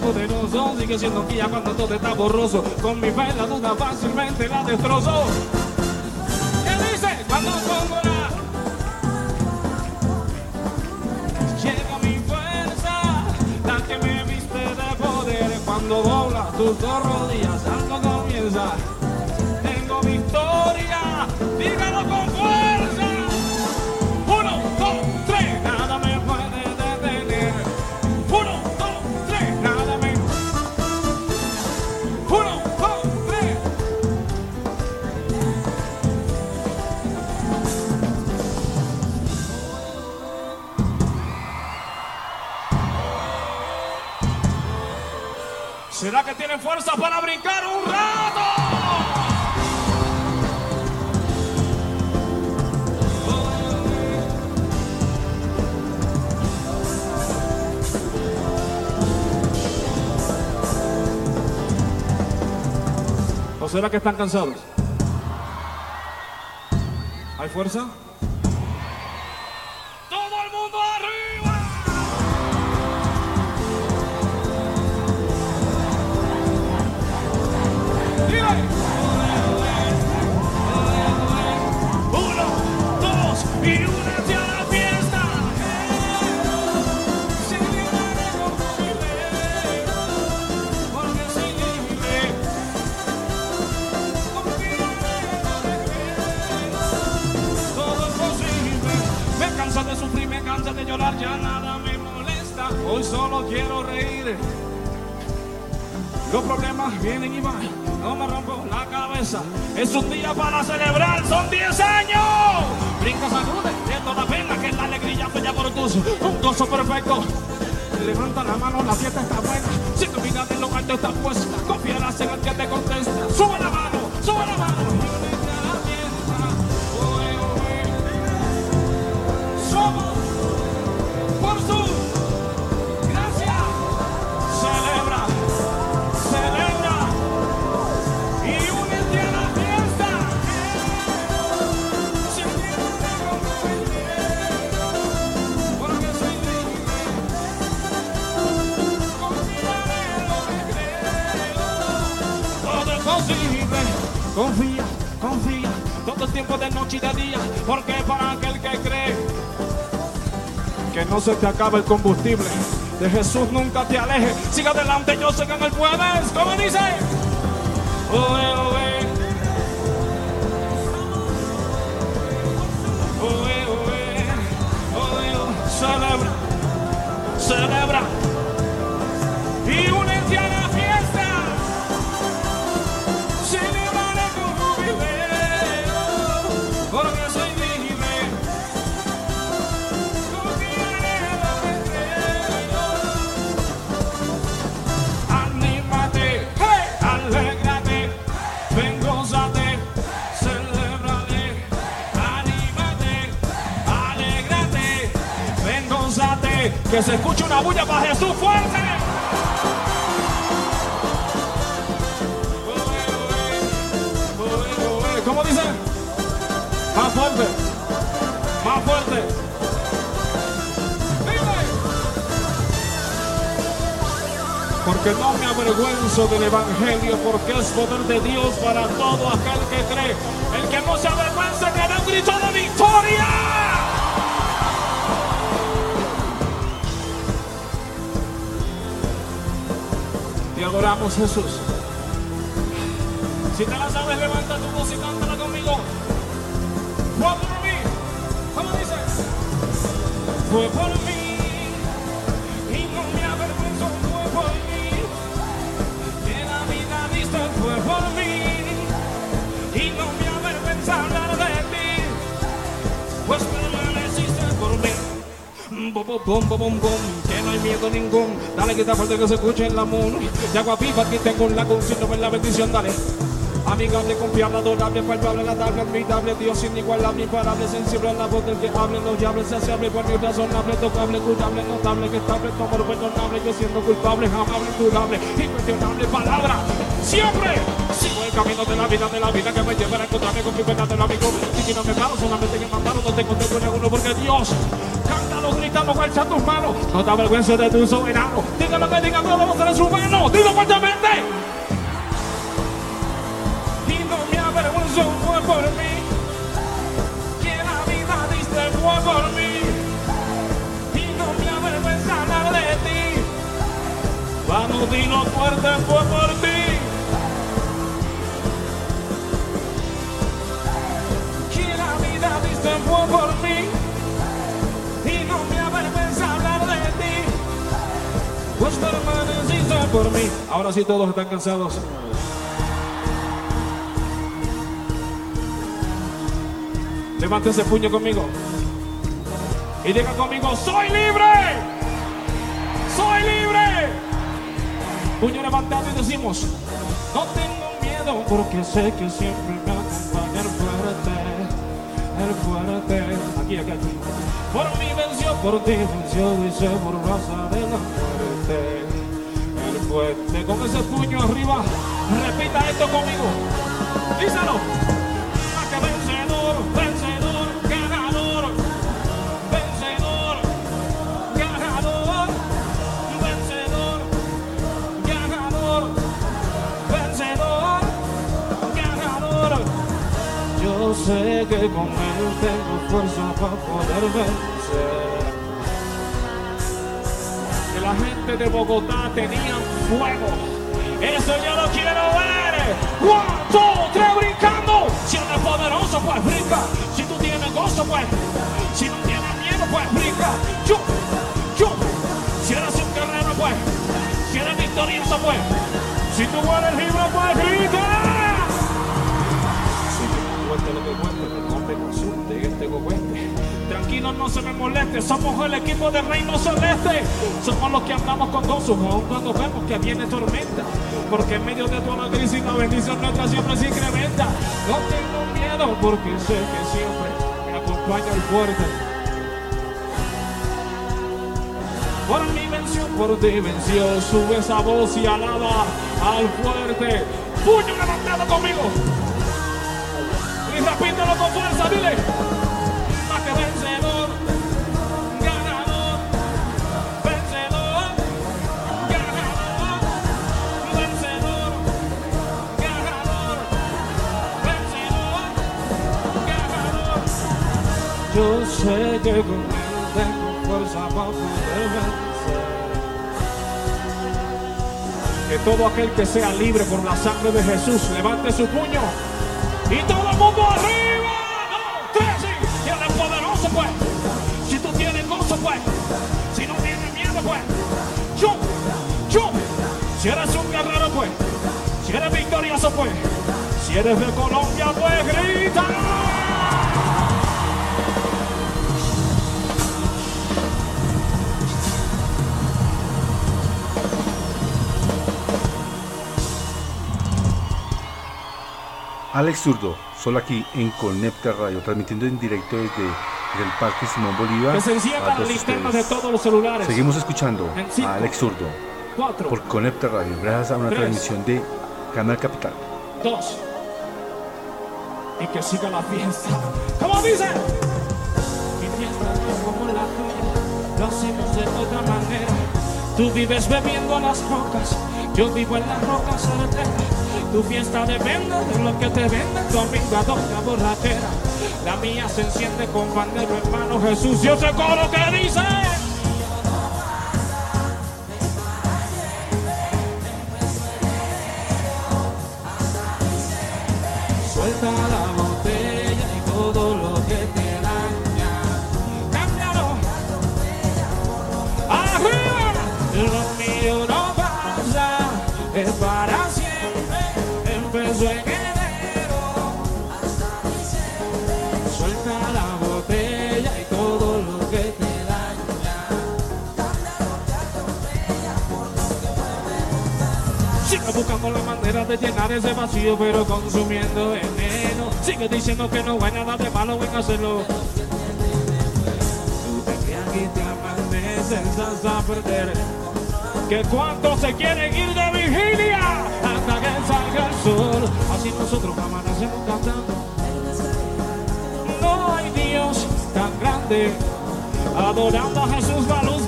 De Sigue siendo guía cuando todo está borroso. Con mi fe la duda fácilmente la destrozo. ¿Qué dice? Cuando pongo la... Llega mi fuerza, la que me viste de poder. Cuando dobla tus dos rodillas, algo comienza. Tengo victoria, dígalo con fuerza. Para brincar un rato? ¿O será que están cansados? ¿Hay fuerza? Los problemas vienen y van, no me rompo la cabeza. Es un día para celebrar, son 10 años. Brinca, sacude, siento la pena que la alegría fue ya por gozo, un gozo perfecto. Levanta la mano, la fiesta está buena. Si tu vida en lo alto está puesta, confiarás en el que te contesta. Sube la mano, sube la mano. Confía, confía. Todo el tiempo de noche y de día. Porque para aquel que cree que no se te acabe el combustible. De Jesús nunca te alejes. Siga adelante, yo sé que en él puedes. ¿Cómo dice? Celebra, celebra. Que se escuche una bulla para Jesús fuerte. ¿Cómo dice? Más fuerte. Más fuerte. Porque no me avergüenzo del Evangelio, porque es poder de Dios para todo aquel que cree. El que no se avergüenza que da un grito de victoria. Te adoramos, Jesús. Si te la sabes, levanta tu voz y cántala conmigo. Fue por mí. ¿Cómo dices? Fue por mí. Y no me avergüenzo, fue por mí. Que la vida diste fue por mí. Y no me avergüenza hablar de ti. Pues permaneciste por mí. Bom, bom, bom, bom, bom, no hay miedo ningún. Dale que está fuerte que se escuche en la moon. De agua viva aquí tengo si no ven la bendición, dale. Amigable, confiable, adorable, palpable, adorable, admirable, Dios inigualable, imparable, sensible a la voz del que hable, no llame, saciable, bueno razonable, tocable, curable, notable, que estable, tu amor perdonable, yo siendo culpable, amable, durable, incuestionable, palabra, siempre, el caminos de la vida, de la vida que me llevará a encontrarme con mi verdadero amigo. Y si no me paro, solamente que me paro, no tengo tiempo en uno porque Dios, cántalo, gritamos, alza tus manos. No te avergüences de tu soberano. Diga lo que diga todos los seres humanos. Dilo fuertemente. Y no me avergüenzo, fue por mí. Que la vida diste fue por mí. Y no me avergüenza hablar de ti. Vamos, dilo fuerte, fue por ti. Fue por mí. Y no me avergüenza hablar de ti. Pues permaneciste por mí. Ahora sí todos están cansados. Levante ese puño conmigo. Y diga conmigo, soy libre. Soy libre. Puño levantado y decimos, no tengo miedo porque sé que siempre me acompaña el fuerte. El fuerte. Aquí, aquí, aquí. Por mí venció, por ti venció y se por raza de la muerte. El fuerte. Con ese puño arriba, repita esto conmigo. Díselo. Sé que con él tengo fuerza para poder vencer. Que la gente de Bogotá tenía fuego. Eso yo lo quiero ver. One, two, tres, brincando. Si eres poderoso, pues brinca. Si tú tienes gozo, pues. Si no tienes miedo, pues brinca. Yo, yo. Si eres un guerrero, pues. Si eres victorioso, pues. Si tú eres libre, pues grita. Este. Tranquilo, no se me moleste, somos el equipo de Reino Celeste. Somos los que andamos con gozo, aun cuando vemos que viene tormenta. Porque en medio de toda la crisis la bendición nuestra siempre se incrementa. No tengo miedo porque sé que siempre me acompaña el fuerte. Por mí venció, por ti venció, sube esa voz y alaba al fuerte. Puño levantado conmigo. Repítelo con fuerza, dile. Más que vencedor, ganador, vencedor, ganador, vencedor, ganador, vencedor, ganador. Yo sé que con tengo fuerza para poder vencer. Que todo aquel que sea libre por la sangre de Jesús levante su puño. Y todo el mundo arriba. No, tres, sí. Si eres poderoso, pues. Si tú tienes gozo, pues. Si no tienes miedo, pues. Yo, yo. Si eres un guerrero, pues. Si eres victorioso, pues. Si eres de Colombia, pues grita. Alex Zurdo, solo aquí en Conecta Radio, transmitiendo en directo desde el Parque Simón Bolívar. Que se enciendan las linternas de todos los celulares. Seguimos escuchando cinco. a Alex Zurdo Cuatro, por Conecta Radio, gracias a una Tres. transmisión de Canal Capital. dos. Y que siga la fiesta. ¿Cómo dice? Mi fiesta no es como la tuya, lo hacemos de otra manera. Tú vives bebiendo las rocas, yo vivo en las rocas certeras. Tu fiesta depende de lo que te vende tu amiga doña borratera. La mía se enciende con bandero, hermano Jesús. Yo sé coro que dice. manera de llenar ese vacío, pero consumiendo veneno. Sigue diciendo que no hay nada de malo en hacerlo. Tú te perder. Que cuántos se quieren ir de vigilia hasta que salga el sol. Así nosotros amanecemos cantando. No hay Dios tan grande adorando a Jesús la luz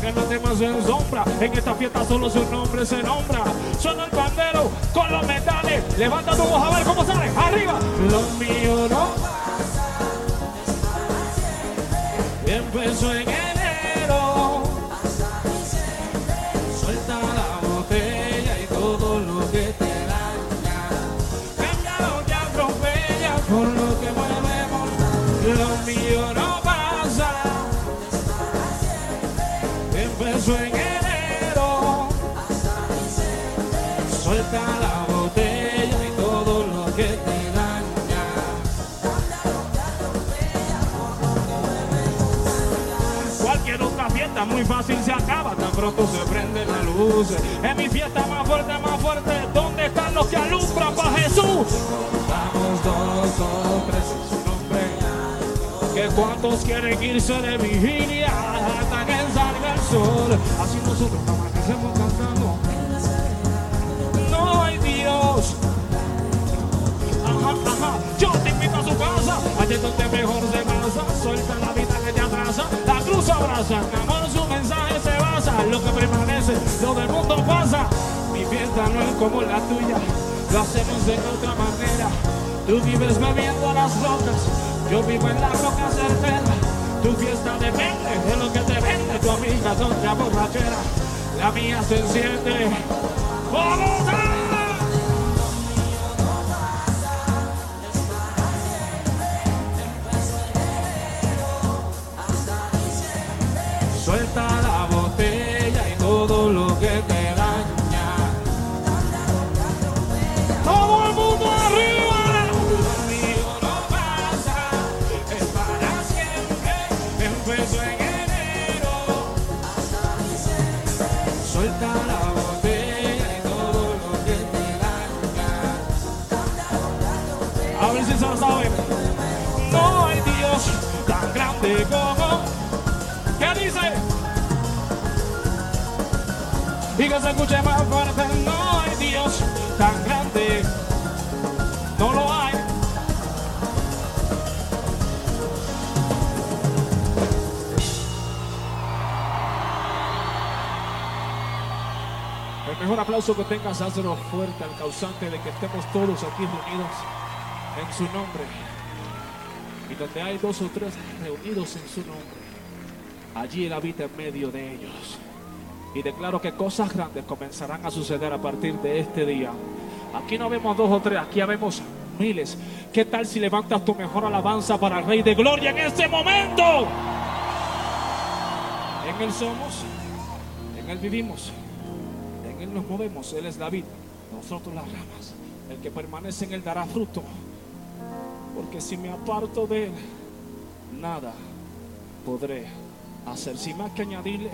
que para no temas en sombra. En esta fiesta solo su nombre se nombra. Suena el pandero con los metales. Levanta tu voz a ver cómo sale. Arriba. Lo mío no Empezó en fiesta muy fácil se acaba, tan pronto se prende la luz. Es mi fiesta más fuerte, más fuerte. ¿Dónde están los que alumbran para Jesús? Vamos dos, dos, tres su nombre. Que cuantos quieren irse de vigilia hasta que salga el sol. Así nosotros amanecemos cantando. No hay Dios. Ajá, ajá. Yo te invito a su casa, allí donde mejor se pasa. Suelta la vida que te atrasa, la cruz abraza. Amor mensaje se basa. Lo que permanece, lo del mundo pasa. Mi fiesta no es como la tuya, lo hacemos de otra manera. Tú vives bebiendo las rocas, yo vivo en la roca certera. Tu fiesta depende de lo que te vende tu amiga donde borrachera. La mía se enciende. ¡Vamos! Y que se escuche más fuerte, no hay Dios tan grande. No lo hay. El mejor aplauso que tengas, hazlo fuerte al causante de que estemos todos aquí reunidos en su nombre. Y donde hay dos o tres reunidos en su nombre, allí Él habita en medio de ellos. Y declaro que cosas grandes comenzarán a suceder a partir de este día. Aquí no vemos dos o tres, aquí vemos miles. ¿Qué tal si levantas tu mejor alabanza para el Rey de Gloria en este momento? En Él somos, en Él vivimos, en Él nos movemos. Él es la vida, nosotros las ramas. El que permanece en Él dará fruto. Porque si me aparto de Él, nada podré hacer. Sin más que añadirle,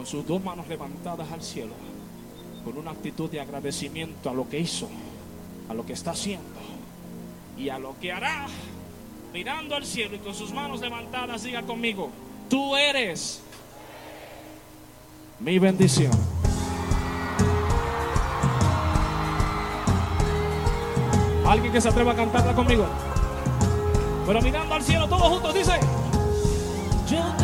con sus dos manos levantadas al cielo, con una actitud de agradecimiento a lo que hizo, a lo que está haciendo y a lo que hará, mirando al cielo y con sus manos levantadas, diga conmigo, tú eres mi bendición. Alguien que se atreva a cantarla conmigo. Pero mirando al cielo, todos juntos, dice. Yo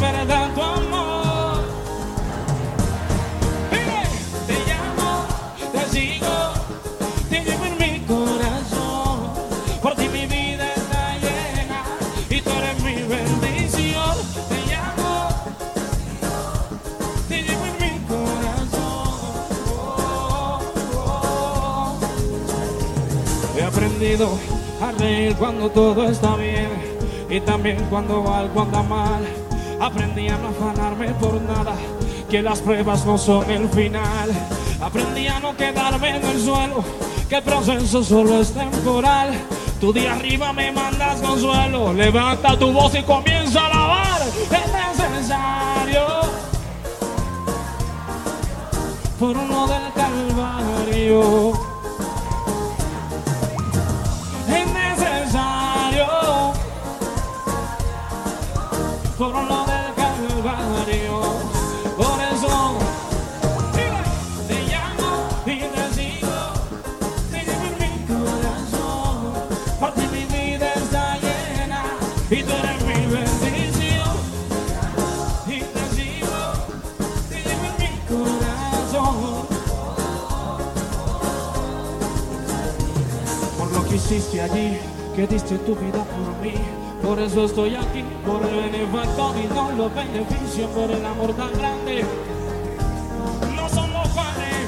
verdad tu amor. Te llamo, te sigo, te llevo en mi corazón. Por ti mi vida está llena y tú eres mi bendición. Te llamo, te llevo en mi corazón. He aprendido a reír cuando todo está bien y también cuando algo anda mal. Aprendí a no afanarme por nada, que las pruebas no son el final. Aprendí a no quedarme en el suelo, que el proceso solo es temporal. Tú de arriba me mandas consuelo, levanta tu voz y comienza a alabar. Es necesario por uno del Calvario. Es necesario que hiciste allí, que diste tu vida por mí. Por eso estoy aquí, por el benefactor y no los beneficios, por el amor tan grande. No son los cuales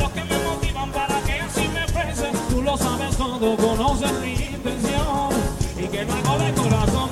los que me motivan para que así me exprese. Tú lo sabes todo, conoces mi intención y que no hago de corazón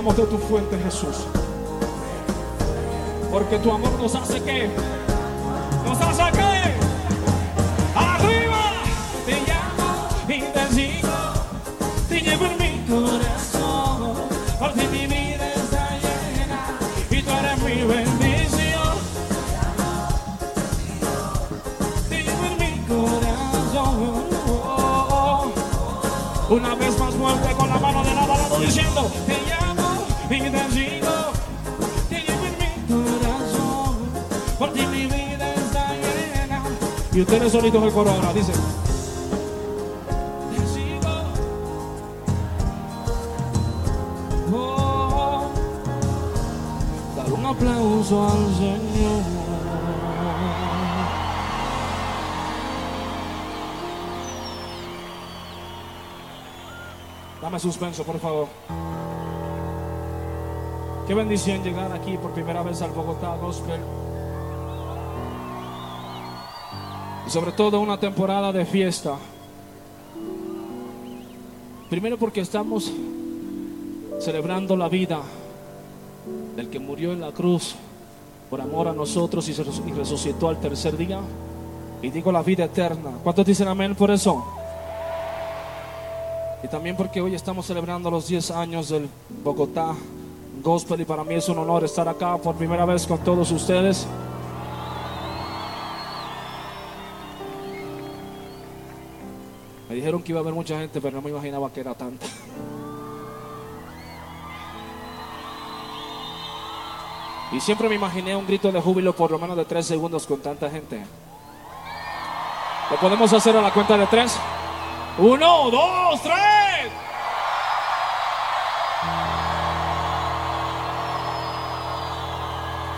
Necesitamos de tu fuente, Jesús. Porque tu amor nos hace que, nos hace que, arriba te llamo y te sigo, te llevo en mi corazón, porque mi vida está llena y tú eres mi bendición. Te llevo en mi corazón. Una vez más fuerte con la mano de lado a lado diciendo Y ustedes solitos el coro ahora Dar un aplauso al Señor Dame suspenso, por favor. Qué bendición llegar aquí por primera vez al Bogotá Gospel. Sobre todo una temporada de fiesta. Primero porque estamos celebrando la vida del que murió en la cruz por amor a nosotros y resucitó al tercer día. Y digo la vida eterna. ¿Cuántos dicen amén por eso? Y también porque hoy estamos celebrando los 10 años del Bogotá Gospel y para mí es un honor estar acá por primera vez con todos ustedes. Dijeron que iba a haber mucha gente, pero no me imaginaba que era tanta. Y siempre me imaginé un grito de júbilo por lo menos de 3 segundos con tanta gente. ¿Lo podemos hacer a la cuenta de 3? Uno, dos, tres.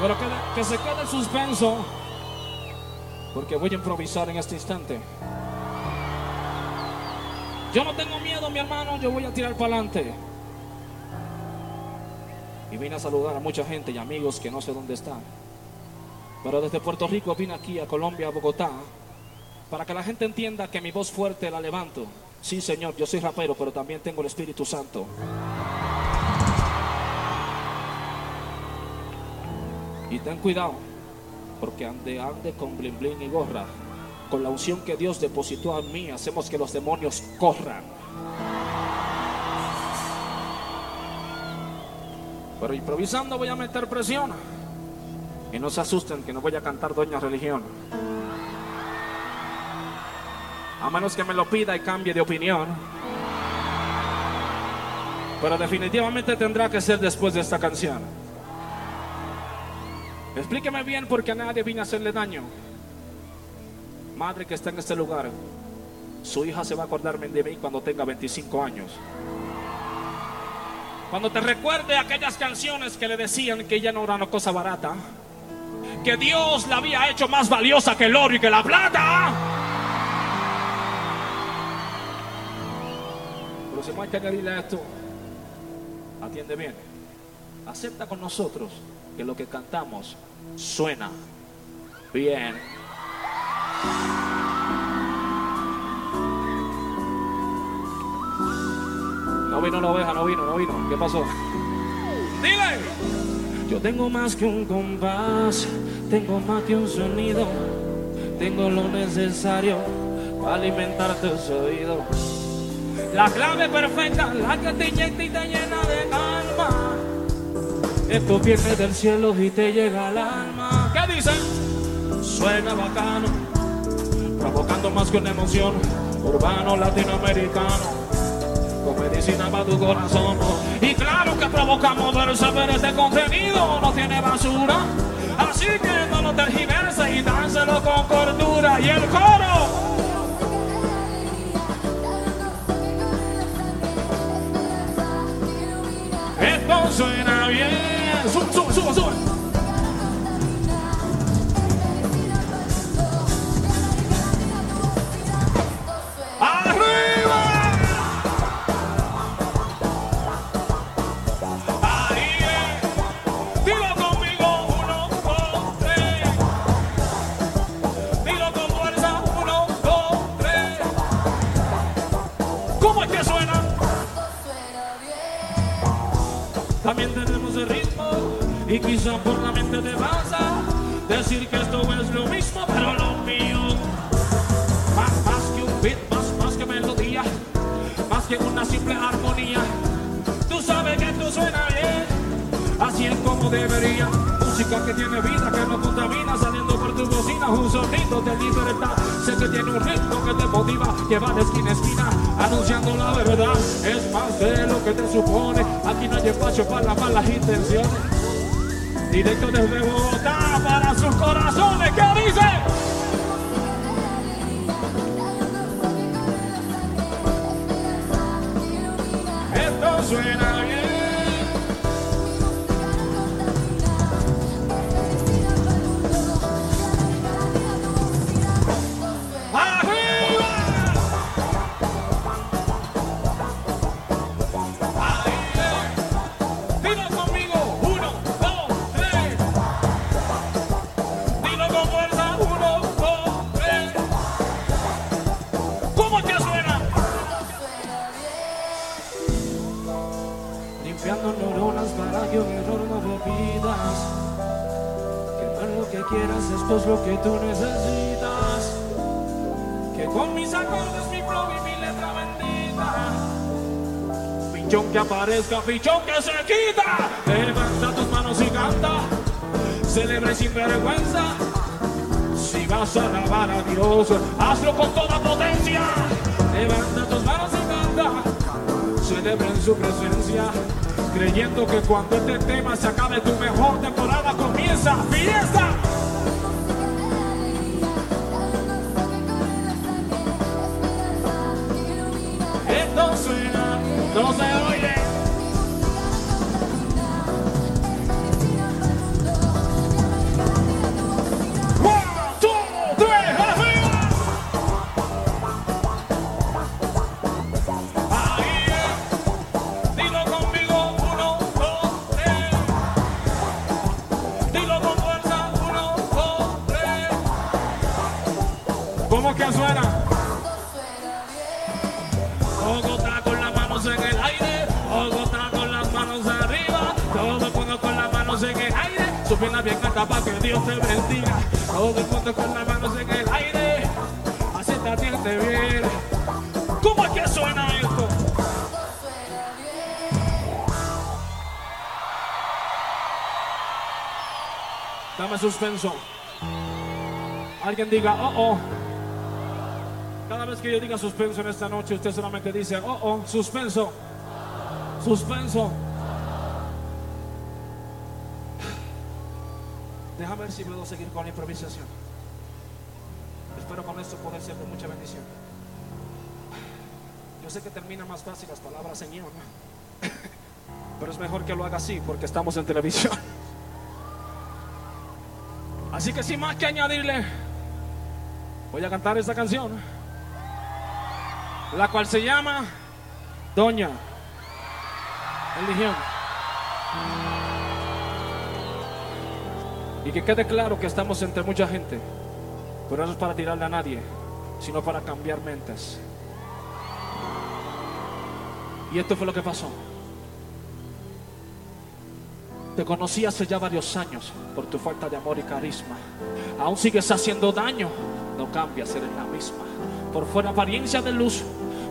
Pero que, que se quede suspenso, porque voy a improvisar en este instante. Yo no tengo miedo, mi hermano, yo voy a tirar para adelante. Y vine a saludar a mucha gente y amigos que no sé dónde están. Pero desde Puerto Rico vine aquí a Colombia, a Bogotá, para que la gente entienda que mi voz fuerte la levanto. Sí, Señor, yo soy rapero, pero también tengo el Espíritu Santo. Y ten cuidado, porque ande, ande con blin blin y gorra. Con la unción que Dios depositó en mí, hacemos que los demonios corran. Pero improvisando voy a meter presión. Y no se asusten que no voy a cantar Doña Religión. A menos que me lo pida y cambie de opinión. Pero definitivamente tendrá que ser después de esta canción. Explíqueme bien porque a nadie vine a hacerle daño. Madre que está en este lugar, su hija se va a acordarme de mí cuando tenga 25 años. Cuando te recuerde aquellas canciones que le decían que ella no era una cosa barata, que Dios la había hecho más valiosa que el oro y que la plata. Pero si no hay que añadirle a esto, atiende bien. Acepta con nosotros que lo que cantamos suena bien. No vino la oveja, no vino, no vino. ¿Qué pasó? Dile, Yo tengo más que un compás, tengo más que un sonido, tengo lo necesario para alimentar tus oídos. La clave perfecta, la que te inyecta y te llena de calma. Esto viene del cielo y te llega al alma. ¿Qué dicen? Suena bacano, provocando más que una emoción. Urbano latinoamericano con medicina para tu corazón. Y claro que provocamos pero este contenido no tiene basura. Así que no lo tergiverses y dánselo con cordura. Y el coro. Esto suena bien. Sube, sube, sube, sube. Y quizá por la mente te vas decir que esto es lo mismo, pero lo mío más, más que un beat, más, más que melodía, más que una simple armonía. Tú sabes que esto suena bien, así es como debería. Música que tiene vida, que no contamina, saliendo por tu bocina, un sonido de libertad. Sé que tiene un ritmo que te motiva, que va de esquina a esquina, anunciando la verdad. Es más de lo que te supone, aquí no hay espacio para las malas intenciones. Directo desde Bogotá para sus corazones, ¿qué dice? Esto suena bien. Mi flow y mi letra bendita. Pichón que aparezca, pichón que se quita. Levanta tus manos y canta. Celebra sin vergüenza. Si vas a alabar a Dios, hazlo con toda potencia. Levanta tus manos y canta. Celebra en su presencia. Creyendo que cuando este tema se acabe, tu mejor temporada comienza. ¡Fiesta! Suena, no se oye. One, Alguien diga, oh, oh. Cada vez que yo diga suspenso en esta noche, usted solamente dice, oh, oh, suspenso. Suspenso. Déjame ver si puedo seguir con la improvisación. Espero con esto poder ser de mucha bendición. Yo sé que termina más fácil las palabras ¿no? pero es mejor que lo haga así porque estamos en televisión. Así que sin más que añadirle, voy a cantar esta canción, la cual se llama Doña Eligión. Y que quede claro que estamos entre mucha gente, pero no es para tirarle a nadie, sino para cambiar mentes. Y esto fue lo que pasó. Te conocí hace ya varios años por tu falta de amor y carisma. Aún sigues haciendo daño, no cambias, eres la misma. Por fuera apariencia de luz,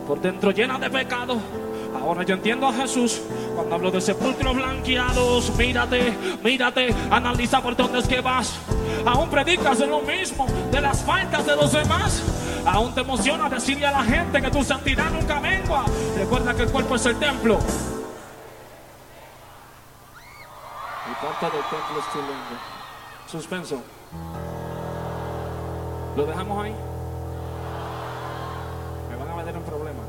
por dentro llena de pecado. Ahora yo entiendo a Jesús cuando hablo de sepulcros blanqueados. Mírate, mírate, analiza por dónde es que vas. Aún predicas de lo mismo, de las faltas de los demás. Aún te emociona decirle a la gente que tu santidad nunca mengua. Recuerda que el cuerpo es el templo. Y parte del templo es tu lengua. Suspenso. ¿Lo dejamos ahí? Me van a meter un problema.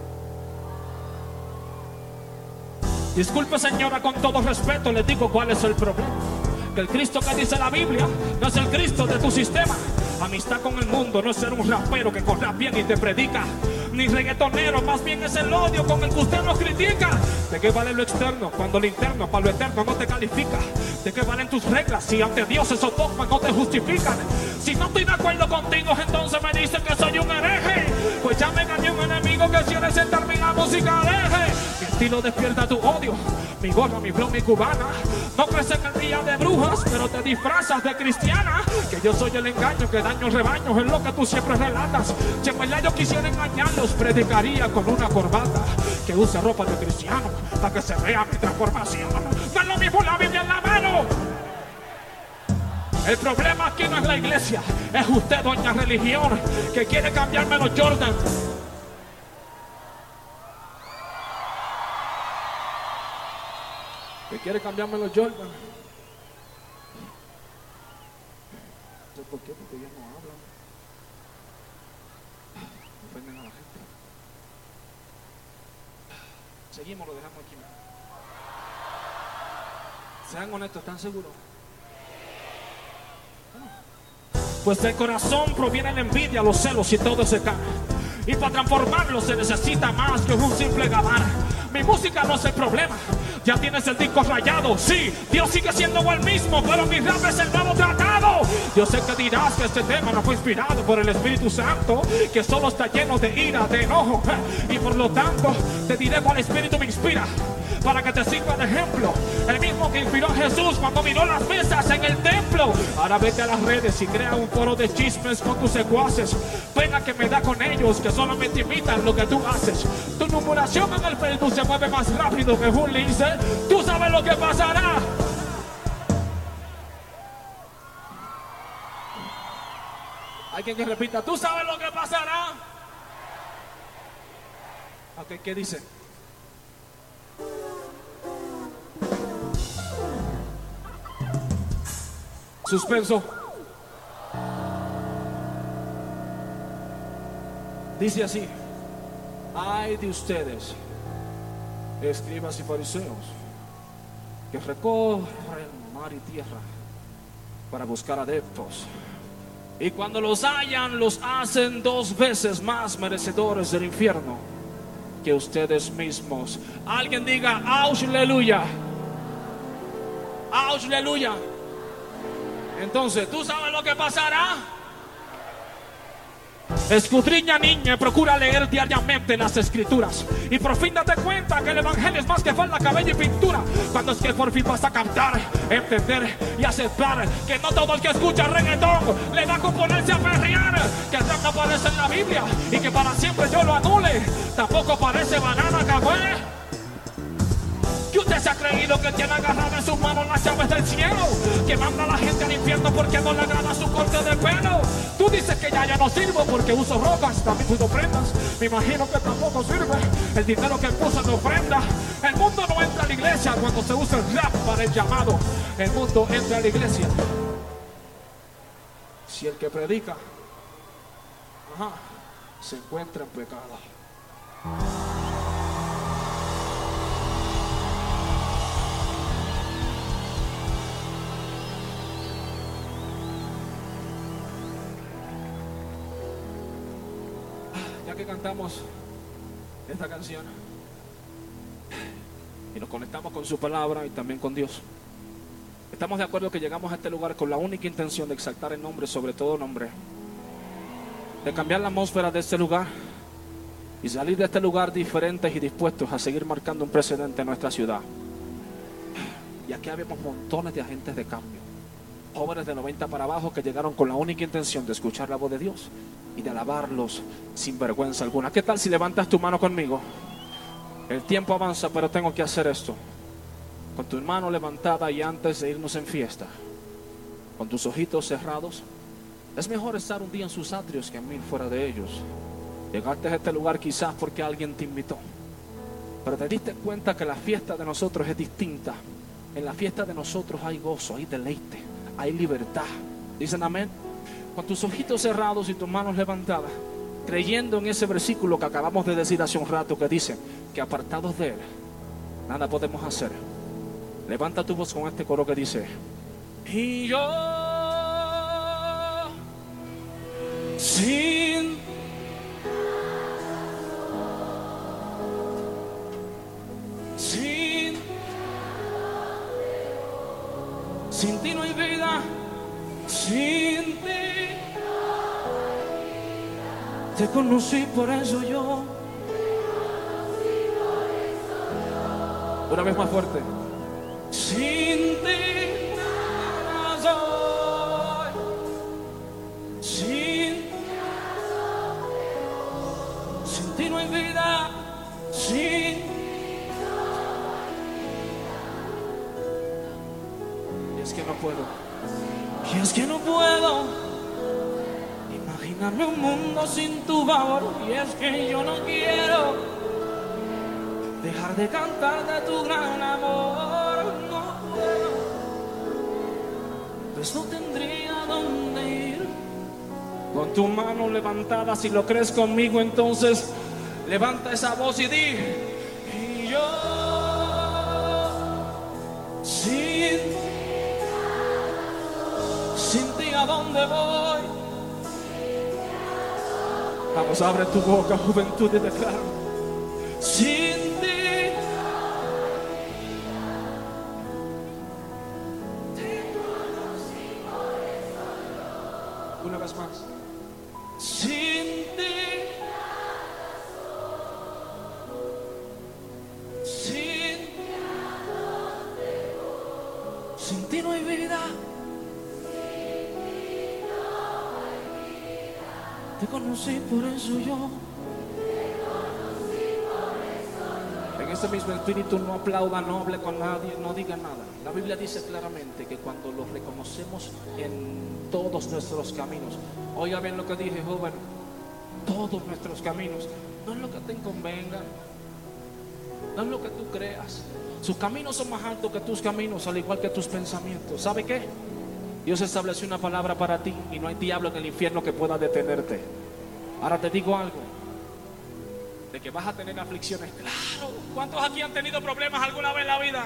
Disculpe señora, con todo respeto le digo cuál es el problema. Que el Cristo que dice la Biblia no es el Cristo de tu sistema. Amistad con el mundo no es ser un rapero que corra bien y te predica. Ni reggaetonero, más bien es el odio con el que usted nos critica. ¿De qué vale lo externo cuando lo interno para lo eterno no te califica? ¿De qué valen tus reglas si ante Dios esos dogmas no te justifican? Si no estoy de acuerdo contigo, entonces me dicen que soy un hereje. Pues ya me gané un enemigo que quiere sentarme la música deje. Mi estilo despierta tu odio, mi gorra, mi flow, mi cubana. No crees en el día de brujas, pero te disfrazas de cristiana. Que yo soy el engaño que daño rebaños, es lo que tú siempre relatas. Si en verdad yo quisiera engañarlos, predicaría con una corbata. Que use ropa de cristiano, para que se vea mi transformación. No es lo mismo la Biblia en la mano. El problema aquí no es la iglesia, es usted, doña religión, que quiere cambiarme los Jordan. Que quiere cambiarme los Jordan. Por qué, porque ellos no hablan. Ofenden a la gente. Seguimos, lo dejamos aquí. Sean honestos, ¿están seguros? Pues del corazón proviene la envidia, los celos y todo ese cae. Y para transformarlo se necesita más que un simple gabar. Mi música no es el problema. Ya tienes el disco rayado. Sí, Dios sigue siendo el mismo, pero mi rap es el nuevo tratado. Yo sé que dirás que este tema no fue inspirado por el Espíritu Santo, que solo está lleno de ira, de enojo. Y por lo tanto, te diré cuál Espíritu me inspira para que te sirva de ejemplo. El mismo que inspiró a Jesús cuando miró las mesas en el templo. Ahora vete a las redes y crea un foro de chismes con tus secuaces. Venga que me da con ellos que solamente imitan lo que tú haces. Tu numeración en el Facebook se mueve más rápido que un lince. Tú sabes lo que pasará. Hay quien que repita, tú sabes lo que pasará. Ok, ¿qué dice? Suspenso. Dice así, ay de ustedes, escribas y fariseos, que recorren mar y tierra para buscar adeptos. Y cuando los hallan, los hacen dos veces más merecedores del infierno que ustedes mismos. Alguien diga, aleluya. aleluya. Entonces, ¿tú sabes lo que pasará? Escudriña niña, procura leer diariamente las escrituras y por fin date cuenta que el evangelio es más que falda, cabello y pintura. Cuando es que por fin vas a captar, entender y aceptar que no todo el que escucha reggaetón le da con ponerse a perrear, que el no aparece en la Biblia y que para siempre yo lo anule. Tampoco parece banana café. Que usted se ha creído que tiene agarrado en sus manos las llaves del cielo. Que manda a la gente al infierno porque no le agrada su corte de pelo. Tú dices que ya ya no sirvo porque uso rocas, también uso prendas. Me imagino que tampoco sirve el dinero que puso en ofrenda. El mundo no entra a la iglesia cuando se usa el rap para el llamado. El mundo entra a la iglesia. Si el que predica ajá, se encuentra en pecado. Cantamos esta canción y nos conectamos con su palabra y también con Dios, estamos de acuerdo que llegamos a este lugar con la única intención de exaltar el nombre sobre todo nombre, de cambiar la atmósfera de este lugar y salir de este lugar diferentes y dispuestos a seguir marcando un precedente en nuestra ciudad. Y aquí habíamos montones de agentes de cambio. Jóvenes de 90 para abajo que llegaron con la única intención de escuchar la voz de Dios y de alabarlos sin vergüenza alguna. ¿Qué tal si levantas tu mano conmigo? El tiempo avanza, pero tengo que hacer esto. Con tu mano levantada y antes de irnos en fiesta, con tus ojitos cerrados, es mejor estar un día en sus atrios que mil fuera de ellos. Llegaste a este lugar quizás porque alguien te invitó, pero te diste cuenta que la fiesta de nosotros es distinta. En la fiesta de nosotros hay gozo, hay deleite, hay libertad. Dicen amén. Con tus ojitos cerrados y tus manos levantadas, creyendo en ese versículo que acabamos de decir hace un rato que dice que apartados de Él, nada podemos hacer. Levanta tu voz con este coro que dice, y yo sin sin ti no hay vida sin ti. Te conocí por eso yo. Una vez más fuerte y es que no puedo imaginarme un mundo sin tu favor. Y es que yo no quiero dejar de cantar de tu gran amor. No puedo pues no tendría dónde ir. Con tu mano levantada si lo crees conmigo entonces levanta esa voz y di vamos abre tu boca juventud y declara aplauda no con nadie no diga nada la Biblia dice claramente que cuando lo reconocemos en todos nuestros caminos oiga bien lo que dije joven todos nuestros caminos no es lo que te convenga no es lo que tú creas. Sus caminos son más altos que tus caminos, al igual que tus pensamientos. ¿Sabe qué? Dios estableció una palabra para ti y no hay diablo en el infierno que pueda detenerte. Ahora te digo algo. De que vas a tener aflicciones. Claro. ¿Cuántos aquí han tenido problemas alguna vez en la vida?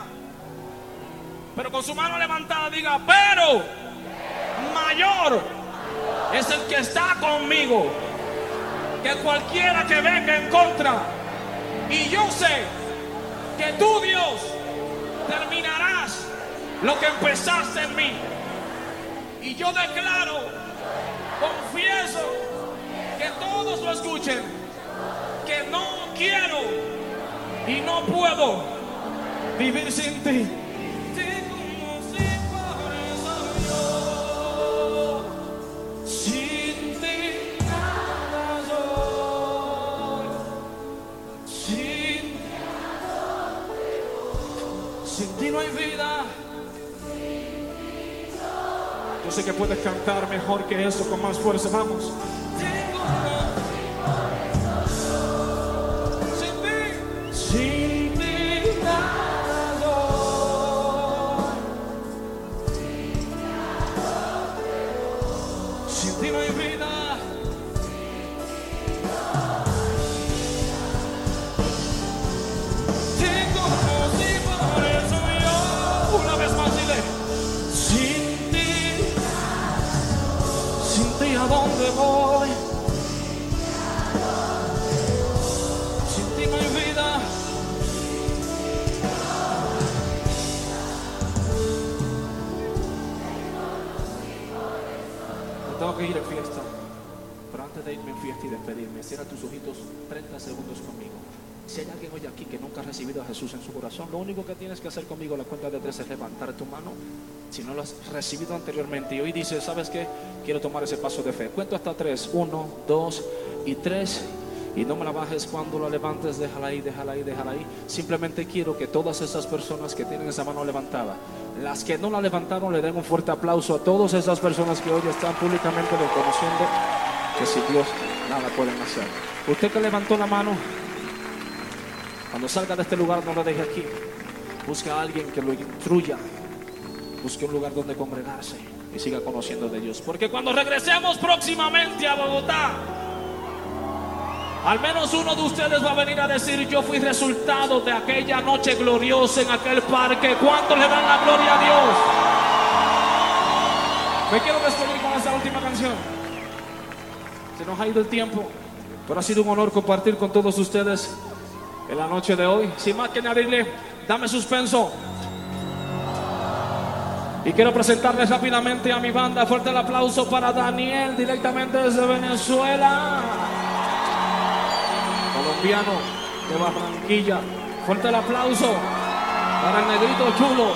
Pero con su mano levantada diga, pero mayor es el que está conmigo que cualquiera que venga en contra. Y yo sé que tú, Dios, terminarás lo que empezaste en mí. Y yo declaro, confieso, que todos lo escuchen, que no quiero y no puedo vivir sin ti. Yo sé que puedes cantar mejor que eso, con más fuerza. Vamos. A dónde voy. Sin ti no hay vida. Me tengo que ir a fiesta. Pero antes de irme en fiesta y despedirme, cierra tus ojitos 30 segundos conmigo. Si hay alguien hoy aquí que nunca ha recibido a Jesús en su corazón, lo único que tienes que hacer conmigo la cuenta de tres es levantar tu mano. Si no lo has recibido anteriormente y hoy dices, ¿sabes qué? Quiero tomar ese paso de fe. Cuento hasta tres. Uno, dos y tres. Y no me la bajes cuando la levantes, déjala ahí, déjala ahí, déjala ahí. Simplemente quiero que todas esas personas que tienen esa mano levantada, las que no la levantaron, le den un fuerte aplauso a todas esas personas que hoy están públicamente reconociendo que si Dios nada pueden hacer. Usted que levantó la mano, cuando salga de este lugar, no lo deje aquí. Busque a alguien que lo instruya. Busque un lugar donde congregarse y siga conociendo de Dios. Porque cuando regresemos próximamente a Bogotá, al menos uno de ustedes va a venir a decir, yo fui resultado de aquella noche gloriosa en aquel parque. ¿Cuánto le dan la gloria a Dios? Me quiero despedir con esta última canción. Se nos ha ido el tiempo, pero ha sido un honor compartir con todos ustedes en la noche de hoy. Sin más que añadirle, dame suspenso. Y quiero presentarles rápidamente a mi banda. Fuerte el aplauso para Daniel, directamente desde Venezuela. Colombiano de Barranquilla. Fuerte el aplauso para el negrito chulo.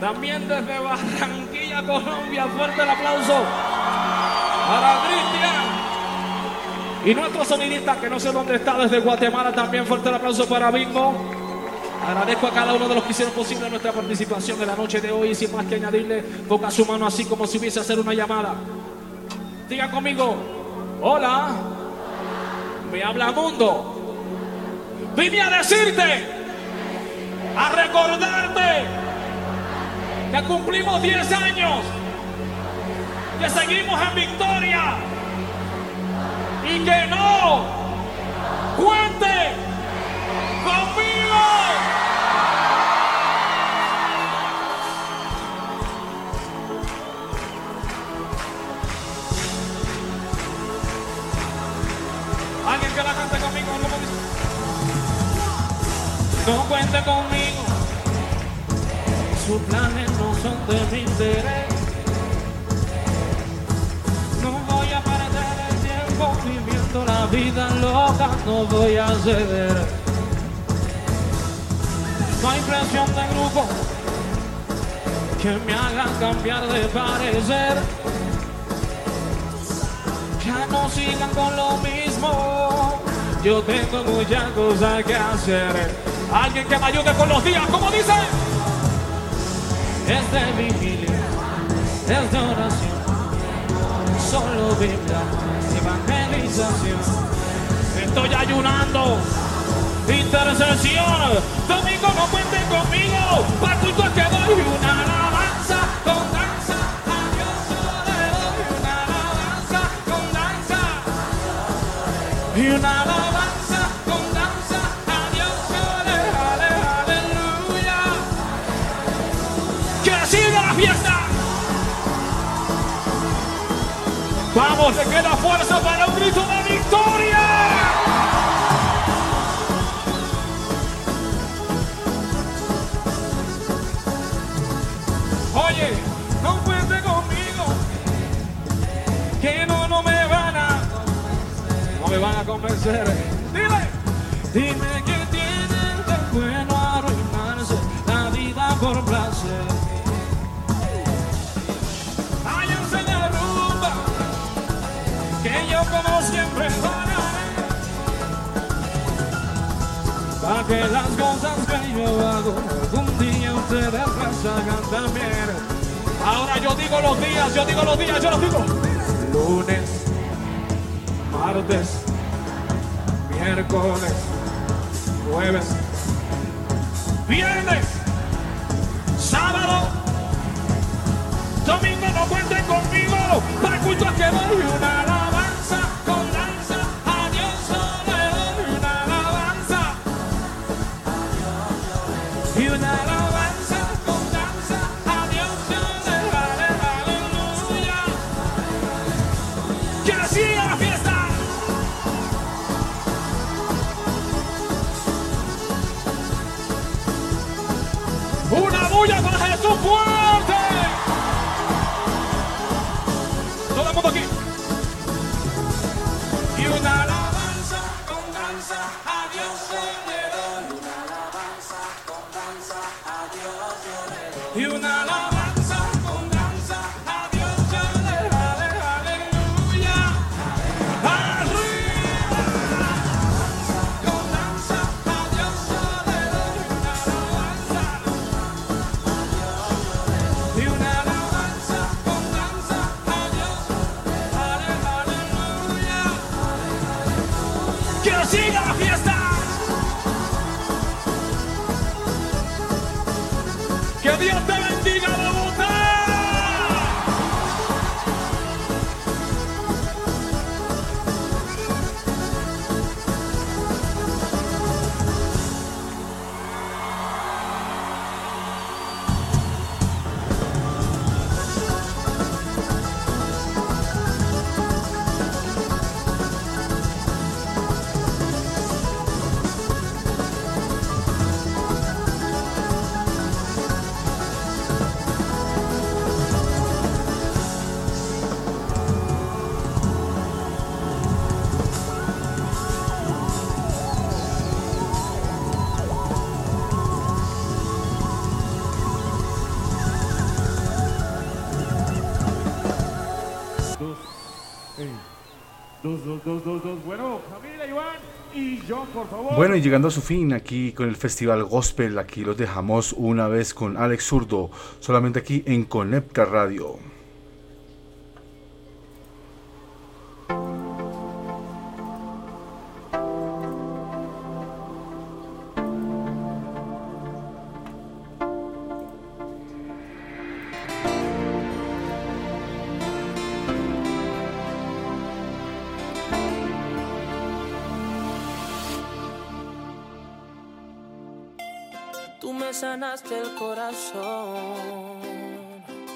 También desde Barranquilla, Colombia. Fuerte el aplauso para Cristian. Y nuestro sonidista, que no sé dónde está, desde Guatemala, también fuerte el aplauso para Bingo. Agradezco a cada uno de los que hicieron posible nuestra participación en la noche de hoy. Y sin más que añadirle, ponga su mano así como si hubiese hacer una llamada. Diga conmigo, hola, me habla mundo. Vine a decirte, a recordarte que cumplimos 10 años, que seguimos en victoria y que no cuente conmigo. No cuente conmigo, sus planes no son de mi interés. No voy a perder el tiempo viviendo la vida loca, no voy a ceder. No hay presión de grupo que me haga cambiar de parecer. Ya no sigan con lo mismo, yo tengo muchas cosas que hacer. Alguien que me ayude con los días, ¿cómo dice? Es de vigilia, es de oración solo Biblia, evangelización. Estoy ayunando, intercesión. Domingo no cuenten conmigo, para culto que doy una alabanza con danza. A Dios yo le doy una alabanza con danza. Y una alabanza Vamos, le queda fuerza para un grito de victoria. Oye, no cuente conmigo, que no, no me van a, no me van a convencer. Dime, dime que yo como siempre. Para que las cosas que yo hago, algún día ustedes las hagan también. Ahora yo digo los días, yo digo los días, yo los digo. Lunes, martes, miércoles, jueves, viernes, sábado, Domingo no cuenten conmigo, para el culto que doy una Bueno, y. Bueno, y llegando a su fin aquí con el Festival Gospel, aquí los dejamos una vez con Alex Zurdo, solamente aquí en Conecta Radio.